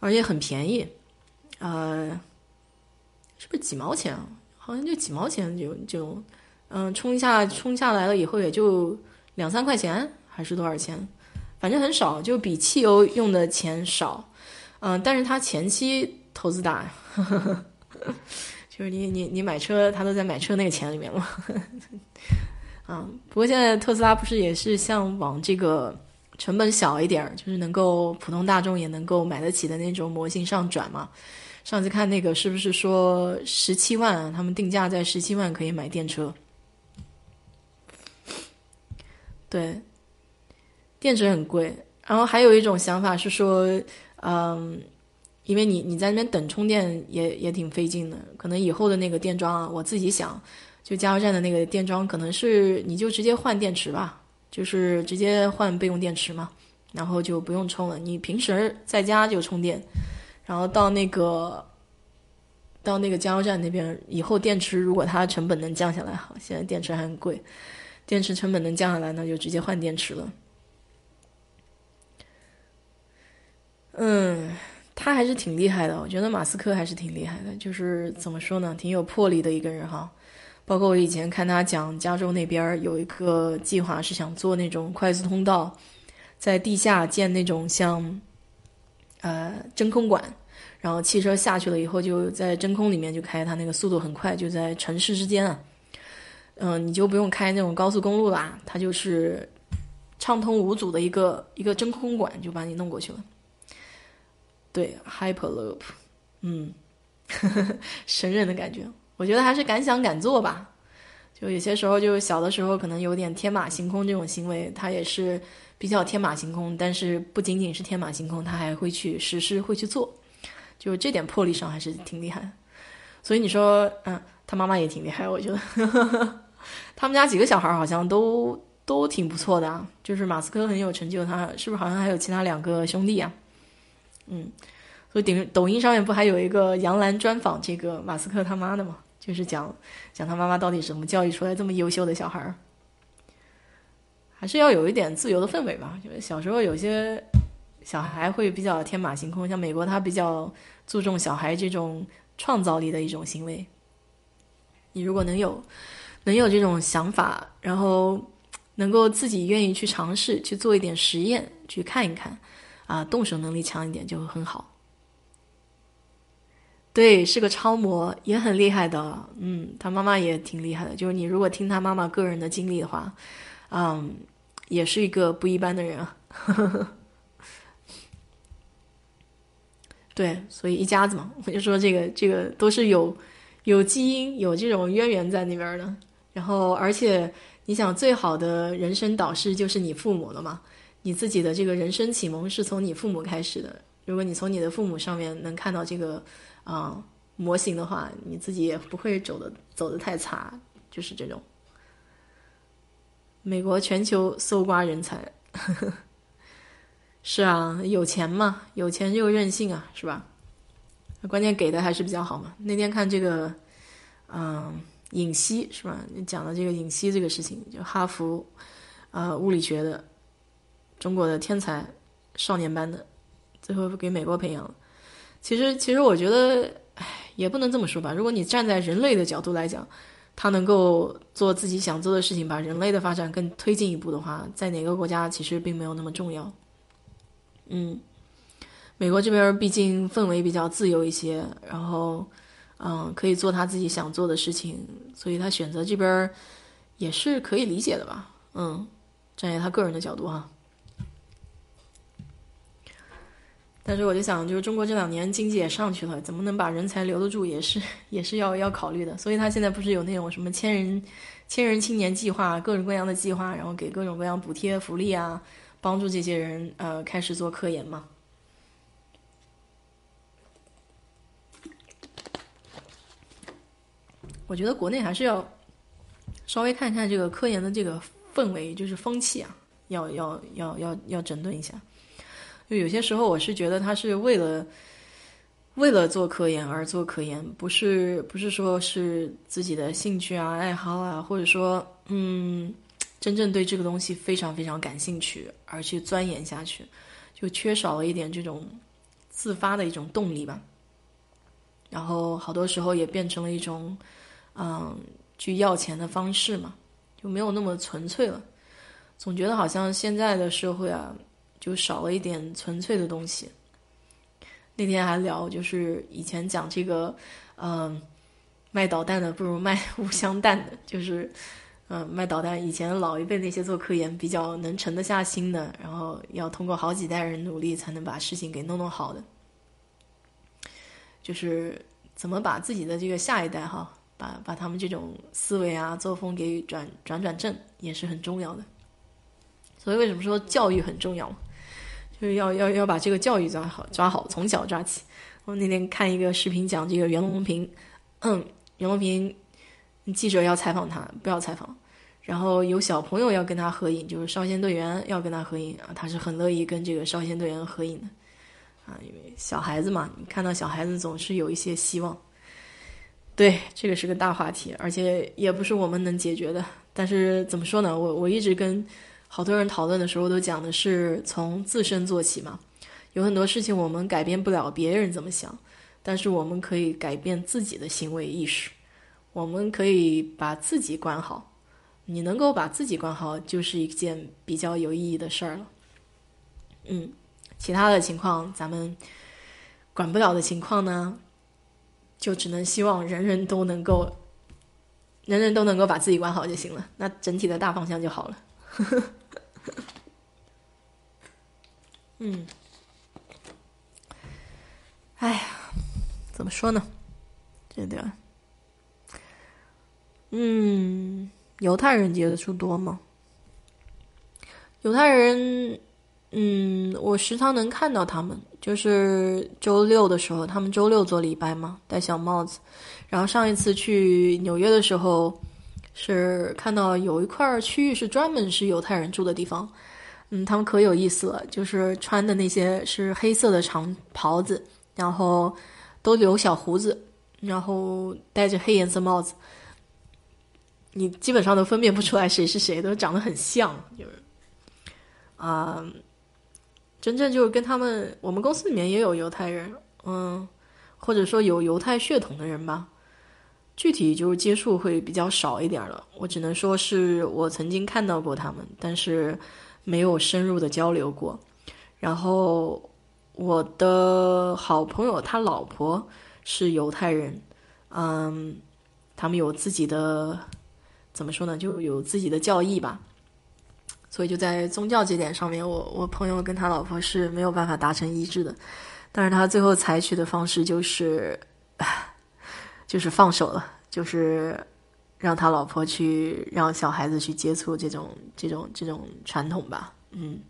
而且很便宜，呃，是不是几毛钱？好像就几毛钱就就，嗯，充一下充下来了以后也就两三块钱，还是多少钱？反正很少，就比汽油用的钱少，嗯，但是它前期投资大，[LAUGHS] 呵呵就是你你你买车，他都在买车那个钱里面嘛，[LAUGHS] 啊，不过现在特斯拉不是也是向往这个成本小一点，就是能够普通大众也能够买得起的那种模型上转嘛。上次看那个是不是说十七万，他们定价在十七万可以买电车，对。电池很贵，然后还有一种想法是说，嗯，因为你你在那边等充电也也挺费劲的，可能以后的那个电桩啊，我自己想，就加油站的那个电桩，可能是你就直接换电池吧，就是直接换备用电池嘛，然后就不用充了，你平时在家就充电，然后到那个到那个加油站那边，以后电池如果它成本能降下来，好，现在电池还很贵，电池成本能降下来，那就直接换电池了。嗯，他还是挺厉害的，我觉得马斯克还是挺厉害的，就是怎么说呢，挺有魄力的一个人哈。包括我以前看他讲，加州那边有一个计划是想做那种快速通道，在地下建那种像呃真空管，然后汽车下去了以后就在真空里面就开，它那个速度很快，就在城市之间啊，嗯，你就不用开那种高速公路啦，它就是畅通无阻的一个一个真空管就把你弄过去了。对，Hyperloop，嗯，[LAUGHS] 神人的感觉，我觉得还是敢想敢做吧。就有些时候，就小的时候可能有点天马行空这种行为，他也是比较天马行空。但是不仅仅是天马行空，他还会去实施，会去做。就这点魄力上还是挺厉害。所以你说，嗯，他妈妈也挺厉害，我觉得。他们家几个小孩好像都都挺不错的啊。就是马斯克很有成就，他是不是好像还有其他两个兄弟啊？嗯，所以顶抖音上面不还有一个杨澜专访这个马斯克他妈的吗？就是讲讲他妈妈到底怎么教育出来这么优秀的小孩儿，还是要有一点自由的氛围吧。就是小时候有些小孩会比较天马行空，像美国他比较注重小孩这种创造力的一种行为。你如果能有能有这种想法，然后能够自己愿意去尝试去做一点实验，去看一看。啊，动手能力强一点就很好。对，是个超模，也很厉害的。嗯，他妈妈也挺厉害的。就是你如果听他妈妈个人的经历的话，嗯，也是一个不一般的人啊。[LAUGHS] 对，所以一家子嘛，我就说这个这个都是有有基因有这种渊源在那边的。然后，而且你想，最好的人生导师就是你父母了嘛。你自己的这个人生启蒙是从你父母开始的。如果你从你的父母上面能看到这个啊模型的话，你自己也不会走的走的太差。就是这种，美国全球搜刮人才，[LAUGHS] 是啊，有钱嘛，有钱又任性啊，是吧？关键给的还是比较好嘛。那天看这个，嗯，尹锡是吧？你讲的这个尹锡这个事情，就哈佛啊物理学的。中国的天才，少年班的，最后给美国培养了。其实，其实我觉得，唉，也不能这么说吧。如果你站在人类的角度来讲，他能够做自己想做的事情，把人类的发展更推进一步的话，在哪个国家其实并没有那么重要。嗯，美国这边毕竟氛围比较自由一些，然后，嗯，可以做他自己想做的事情，所以他选择这边也是可以理解的吧。嗯，站在他个人的角度哈。但是我就想，就是中国这两年经济也上去了，怎么能把人才留得住，也是也是要要考虑的。所以他现在不是有那种什么千人千人青年计划，各种各样的计划，然后给各种各样补贴福利啊，帮助这些人呃开始做科研嘛。我觉得国内还是要稍微看一看这个科研的这个氛围，就是风气啊，要要要要要整顿一下。就有些时候，我是觉得他是为了为了做科研而做科研，不是不是说是自己的兴趣啊、爱好啊，或者说，嗯，真正对这个东西非常非常感兴趣而去钻研下去，就缺少了一点这种自发的一种动力吧。然后好多时候也变成了一种，嗯，去要钱的方式嘛，就没有那么纯粹了。总觉得好像现在的社会啊，就少了一点纯粹的东西。那天还聊，就是以前讲这个，嗯，卖导弹的不如卖五香弹的，[LAUGHS] 就是，嗯，卖导弹以前老一辈那些做科研比较能沉得下心的，然后要通过好几代人努力才能把事情给弄弄好的。就是怎么把自己的这个下一代哈，把把他们这种思维啊、作风给转转转正，也是很重要的。所以为什么说教育很重要？就是要要要把这个教育抓好，抓好，从小抓起。我那天看一个视频，讲这个袁隆平，嗯，袁隆平记者要采访他，不要采访。然后有小朋友要跟他合影，就是少先队员要跟他合影啊，他是很乐意跟这个少先队员合影的。啊，因为小孩子嘛，你看到小孩子总是有一些希望。对，这个是个大话题，而且也不是我们能解决的。但是怎么说呢？我我一直跟好多人讨论的时候，都讲的是从自身做起嘛。有很多事情我们改变不了别人怎么想，但是我们可以改变自己的行为意识。我们可以把自己管好，你能够把自己管好，就是一件比较有意义的事儿了。嗯。其他的情况，咱们管不了的情况呢，就只能希望人人都能够，人人都能够把自己管好就行了。那整体的大方向就好了。[LAUGHS] 嗯，哎呀，怎么说呢？这个，嗯，犹太人接触多吗？犹太人。嗯，我时常能看到他们，就是周六的时候，他们周六做礼拜嘛，戴小帽子。然后上一次去纽约的时候，是看到有一块区域是专门是犹太人住的地方。嗯，他们可有意思了，就是穿的那些是黑色的长袍子，然后都留小胡子，然后戴着黑颜色帽子，你基本上都分辨不出来谁是谁，都长得很像，就是啊。真正就是跟他们，我们公司里面也有犹太人，嗯，或者说有犹太血统的人吧。具体就是接触会比较少一点了。我只能说是我曾经看到过他们，但是没有深入的交流过。然后我的好朋友他老婆是犹太人，嗯，他们有自己的怎么说呢，就有自己的教义吧。所以就在宗教这点上面，我我朋友跟他老婆是没有办法达成一致的，但是他最后采取的方式就是，[LAUGHS] 就是放手了，就是让他老婆去让小孩子去接触这种这种这种传统吧，嗯，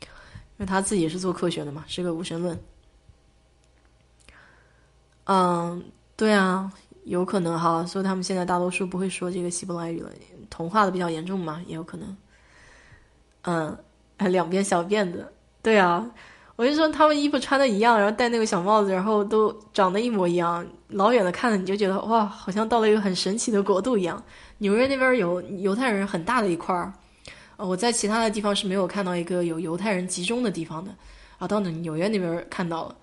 因为他自己是做科学的嘛，是个无神论，嗯，对啊，有可能哈，所以他们现在大多数不会说这个希伯来语了，同化的比较严重嘛，也有可能。嗯，两边小辫子，对啊，我就说他们衣服穿的一样，然后戴那个小帽子，然后都长得一模一样，老远的看了你就觉得哇，好像到了一个很神奇的国度一样。纽约那边有犹太人很大的一块儿，呃，我在其他的地方是没有看到一个有犹太人集中的地方的，啊，到纽约那边看到了，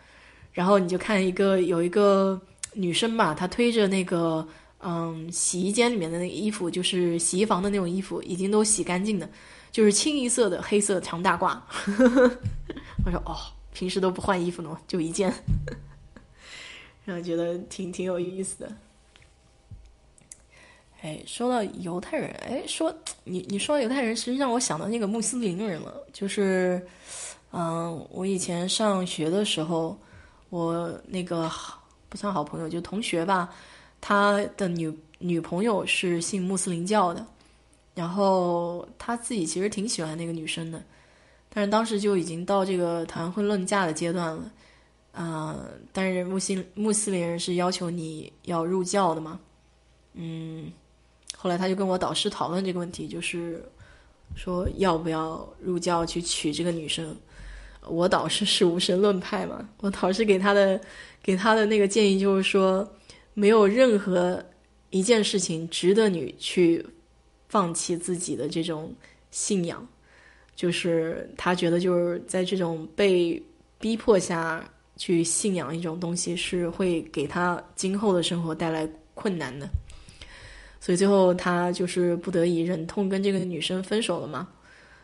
然后你就看一个有一个女生吧，她推着那个嗯洗衣间里面的那个衣服，就是洗衣房的那种衣服，已经都洗干净的。就是清一色的黑色长大褂，[LAUGHS] 我说哦，平时都不换衣服呢，就一件，[LAUGHS] 然后觉得挺挺有意思的。哎，说到犹太人，哎，说你你说犹太人，实际上我想到那个穆斯林人了，就是，嗯，我以前上学的时候，我那个不算好朋友，就同学吧，他的女女朋友是信穆斯林教的。然后他自己其实挺喜欢那个女生的，但是当时就已经到这个谈婚论嫁的阶段了，啊！但是穆斯穆斯林人是要求你要入教的嘛，嗯，后来他就跟我导师讨论这个问题，就是说要不要入教去娶这个女生。我导师是无神论派嘛，我导师给他的给他的那个建议就是说，没有任何一件事情值得你去。放弃自己的这种信仰，就是他觉得就是在这种被逼迫下去信仰一种东西，是会给他今后的生活带来困难的。所以最后他就是不得已忍痛跟这个女生分手了嘛。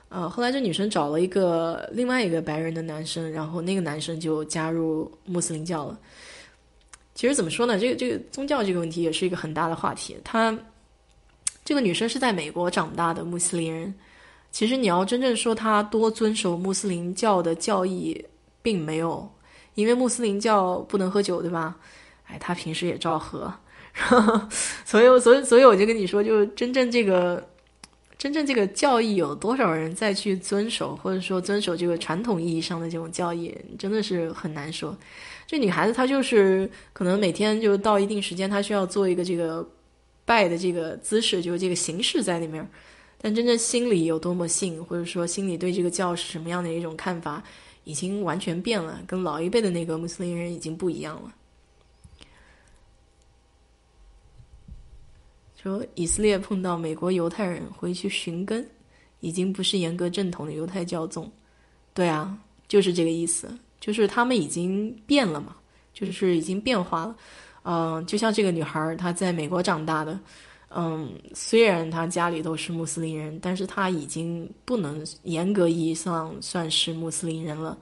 呃，后来这女生找了一个另外一个白人的男生，然后那个男生就加入穆斯林教了。其实怎么说呢，这个这个宗教这个问题也是一个很大的话题。他这个女生是在美国长大的穆斯林人，其实你要真正说她多遵守穆斯林教的教义，并没有，因为穆斯林教不能喝酒，对吧？哎，她平时也照喝。所以，所以，所以我就跟你说，就真正这个，真正这个教义有多少人再去遵守，或者说遵守这个传统意义上的这种教义，真的是很难说。这女孩子她就是可能每天就到一定时间，她需要做一个这个拜的这个姿势，就是这个形式在里面，但真正心里有多么信，或者说心里对这个教是什么样的一种看法，已经完全变了，跟老一辈的那个穆斯林人已经不一样了。说以色列碰到美国犹太人回去寻根，已经不是严格正统的犹太教宗，对啊，就是这个意思，就是他们已经变了嘛，就是已经变化了。嗯，就像这个女孩，她在美国长大的，嗯，虽然她家里都是穆斯林人，但是她已经不能严格意义上算是穆斯林人了。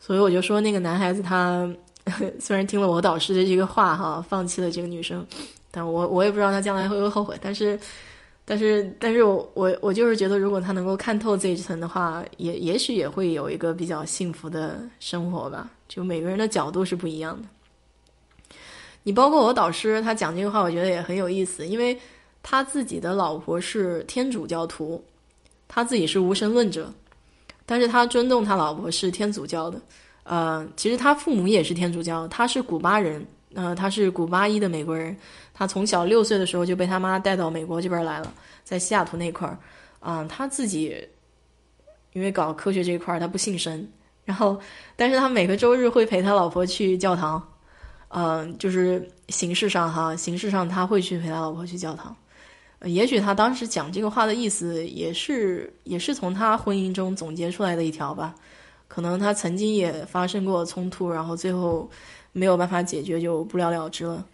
所以我就说，那个男孩子他 [LAUGHS] 虽然听了我导师的这个话哈，放弃了这个女生。但我我也不知道他将来会不会后悔，但是，但是，但是我我我就是觉得，如果他能够看透这一层的话，也也许也会有一个比较幸福的生活吧。就每个人的角度是不一样的。你包括我导师，他讲这个话，我觉得也很有意思，因为他自己的老婆是天主教徒，他自己是无神论者，但是他尊重他老婆是天主教的。呃，其实他父母也是天主教，他是古巴人。呃，他是古巴裔的美国人，他从小六岁的时候就被他妈带到美国这边来了，在西雅图那块儿，啊，他自己因为搞科学这一块儿，他不信神，然后，但是他每个周日会陪他老婆去教堂，嗯，就是形式上哈，形式上他会去陪他老婆去教堂，也许他当时讲这个话的意思也是也是从他婚姻中总结出来的一条吧，可能他曾经也发生过冲突，然后最后。没有办法解决，就不了了之了。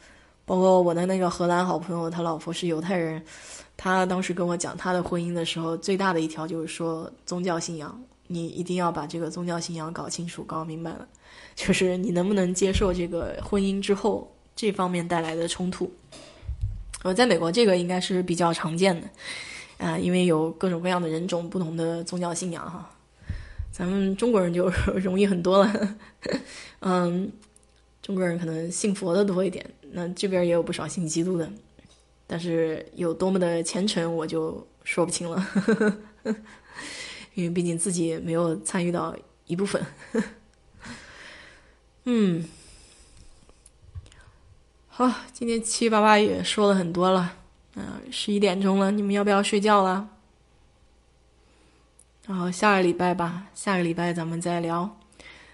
包括我的那个荷兰好朋友，他老婆是犹太人，他当时跟我讲他的婚姻的时候，最大的一条就是说宗教信仰，你一定要把这个宗教信仰搞清楚、搞明白了，就是你能不能接受这个婚姻之后这方面带来的冲突。呃，在美国这个应该是比较常见的，啊，因为有各种各样的人种、不同的宗教信仰哈。咱们中国人就 [LAUGHS] 容易很多了，嗯。中国人可能信佛的多一点，那这边也有不少信基督的，但是有多么的虔诚我就说不清了，[LAUGHS] 因为毕竟自己没有参与到一部分。[LAUGHS] 嗯，好，今天七七八八也说了很多了，嗯，十一点钟了，你们要不要睡觉了？然后下个礼拜吧，下个礼拜咱们再聊。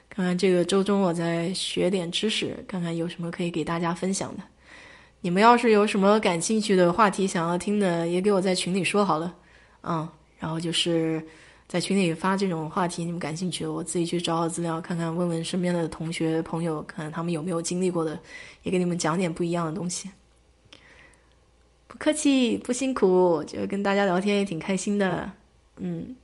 看看这个周中，我再学点知识，看看有什么可以给大家分享的。你们要是有什么感兴趣的话题想要听的，也给我在群里说好了。嗯，然后就是在群里发这种话题，你们感兴趣的，我自己去找找资料，看看问问身边的同学朋友，看看他们有没有经历过的，也给你们讲点不一样的东西。不客气，不辛苦，就跟大家聊天也挺开心的。嗯，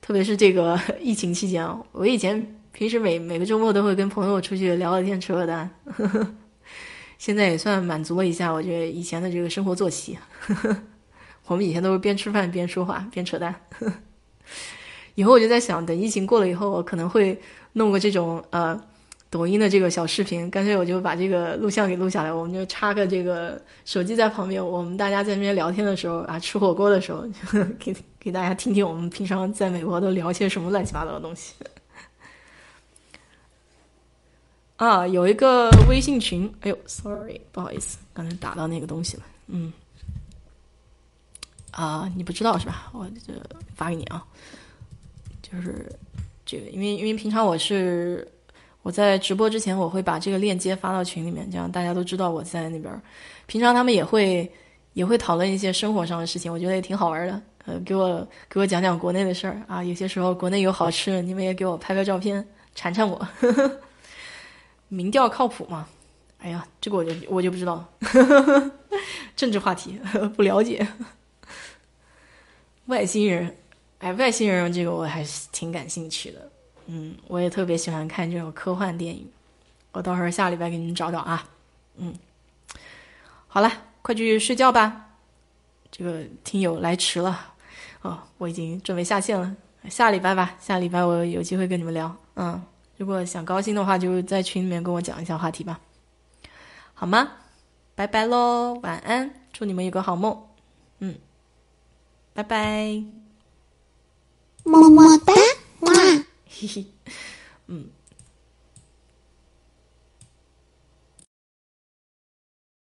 特别是这个疫情期间，我以前。平时每每个周末都会跟朋友出去聊聊天、扯扯淡，[LAUGHS] 现在也算满足了一下。我觉得以前的这个生活作息，[LAUGHS] 我们以前都是边吃饭边说话边扯淡。[LAUGHS] 以后我就在想，等疫情过了以后，我可能会弄个这种呃抖音的这个小视频，干脆我就把这个录像给录下来，我们就插个这个手机在旁边，我们大家在那边聊天的时候啊，吃火锅的时候，[LAUGHS] 给给大家听听我们平常在美国都聊些什么乱七八糟的东西。啊，有一个微信群，哎呦，sorry，不好意思，刚才打到那个东西了，嗯，啊，你不知道是吧？我这发给你啊，就是这个，因为因为平常我是我在直播之前，我会把这个链接发到群里面，这样大家都知道我在那边。平常他们也会也会讨论一些生活上的事情，我觉得也挺好玩的。呃，给我给我讲讲国内的事儿啊，有些时候国内有好吃的，你们也给我拍拍照片，馋馋我。[LAUGHS] 民调靠谱吗？哎呀，这个我就我就不知道，[LAUGHS] 政治话题 [LAUGHS] 不了解。外星人，哎，外星人这个我还是挺感兴趣的。嗯，我也特别喜欢看这种科幻电影。我到时候下礼拜给你们找找啊。嗯，好了，快去睡觉吧。这个听友来迟了。哦，我已经准备下线了，下礼拜吧，下礼拜我有机会跟你们聊。嗯，如果想高兴的话，就在群里面跟我讲一下话题吧，好吗？拜拜喽，晚安，祝你们有个好梦。嗯，拜拜，么么哒，哇，嘿嘿，嗯。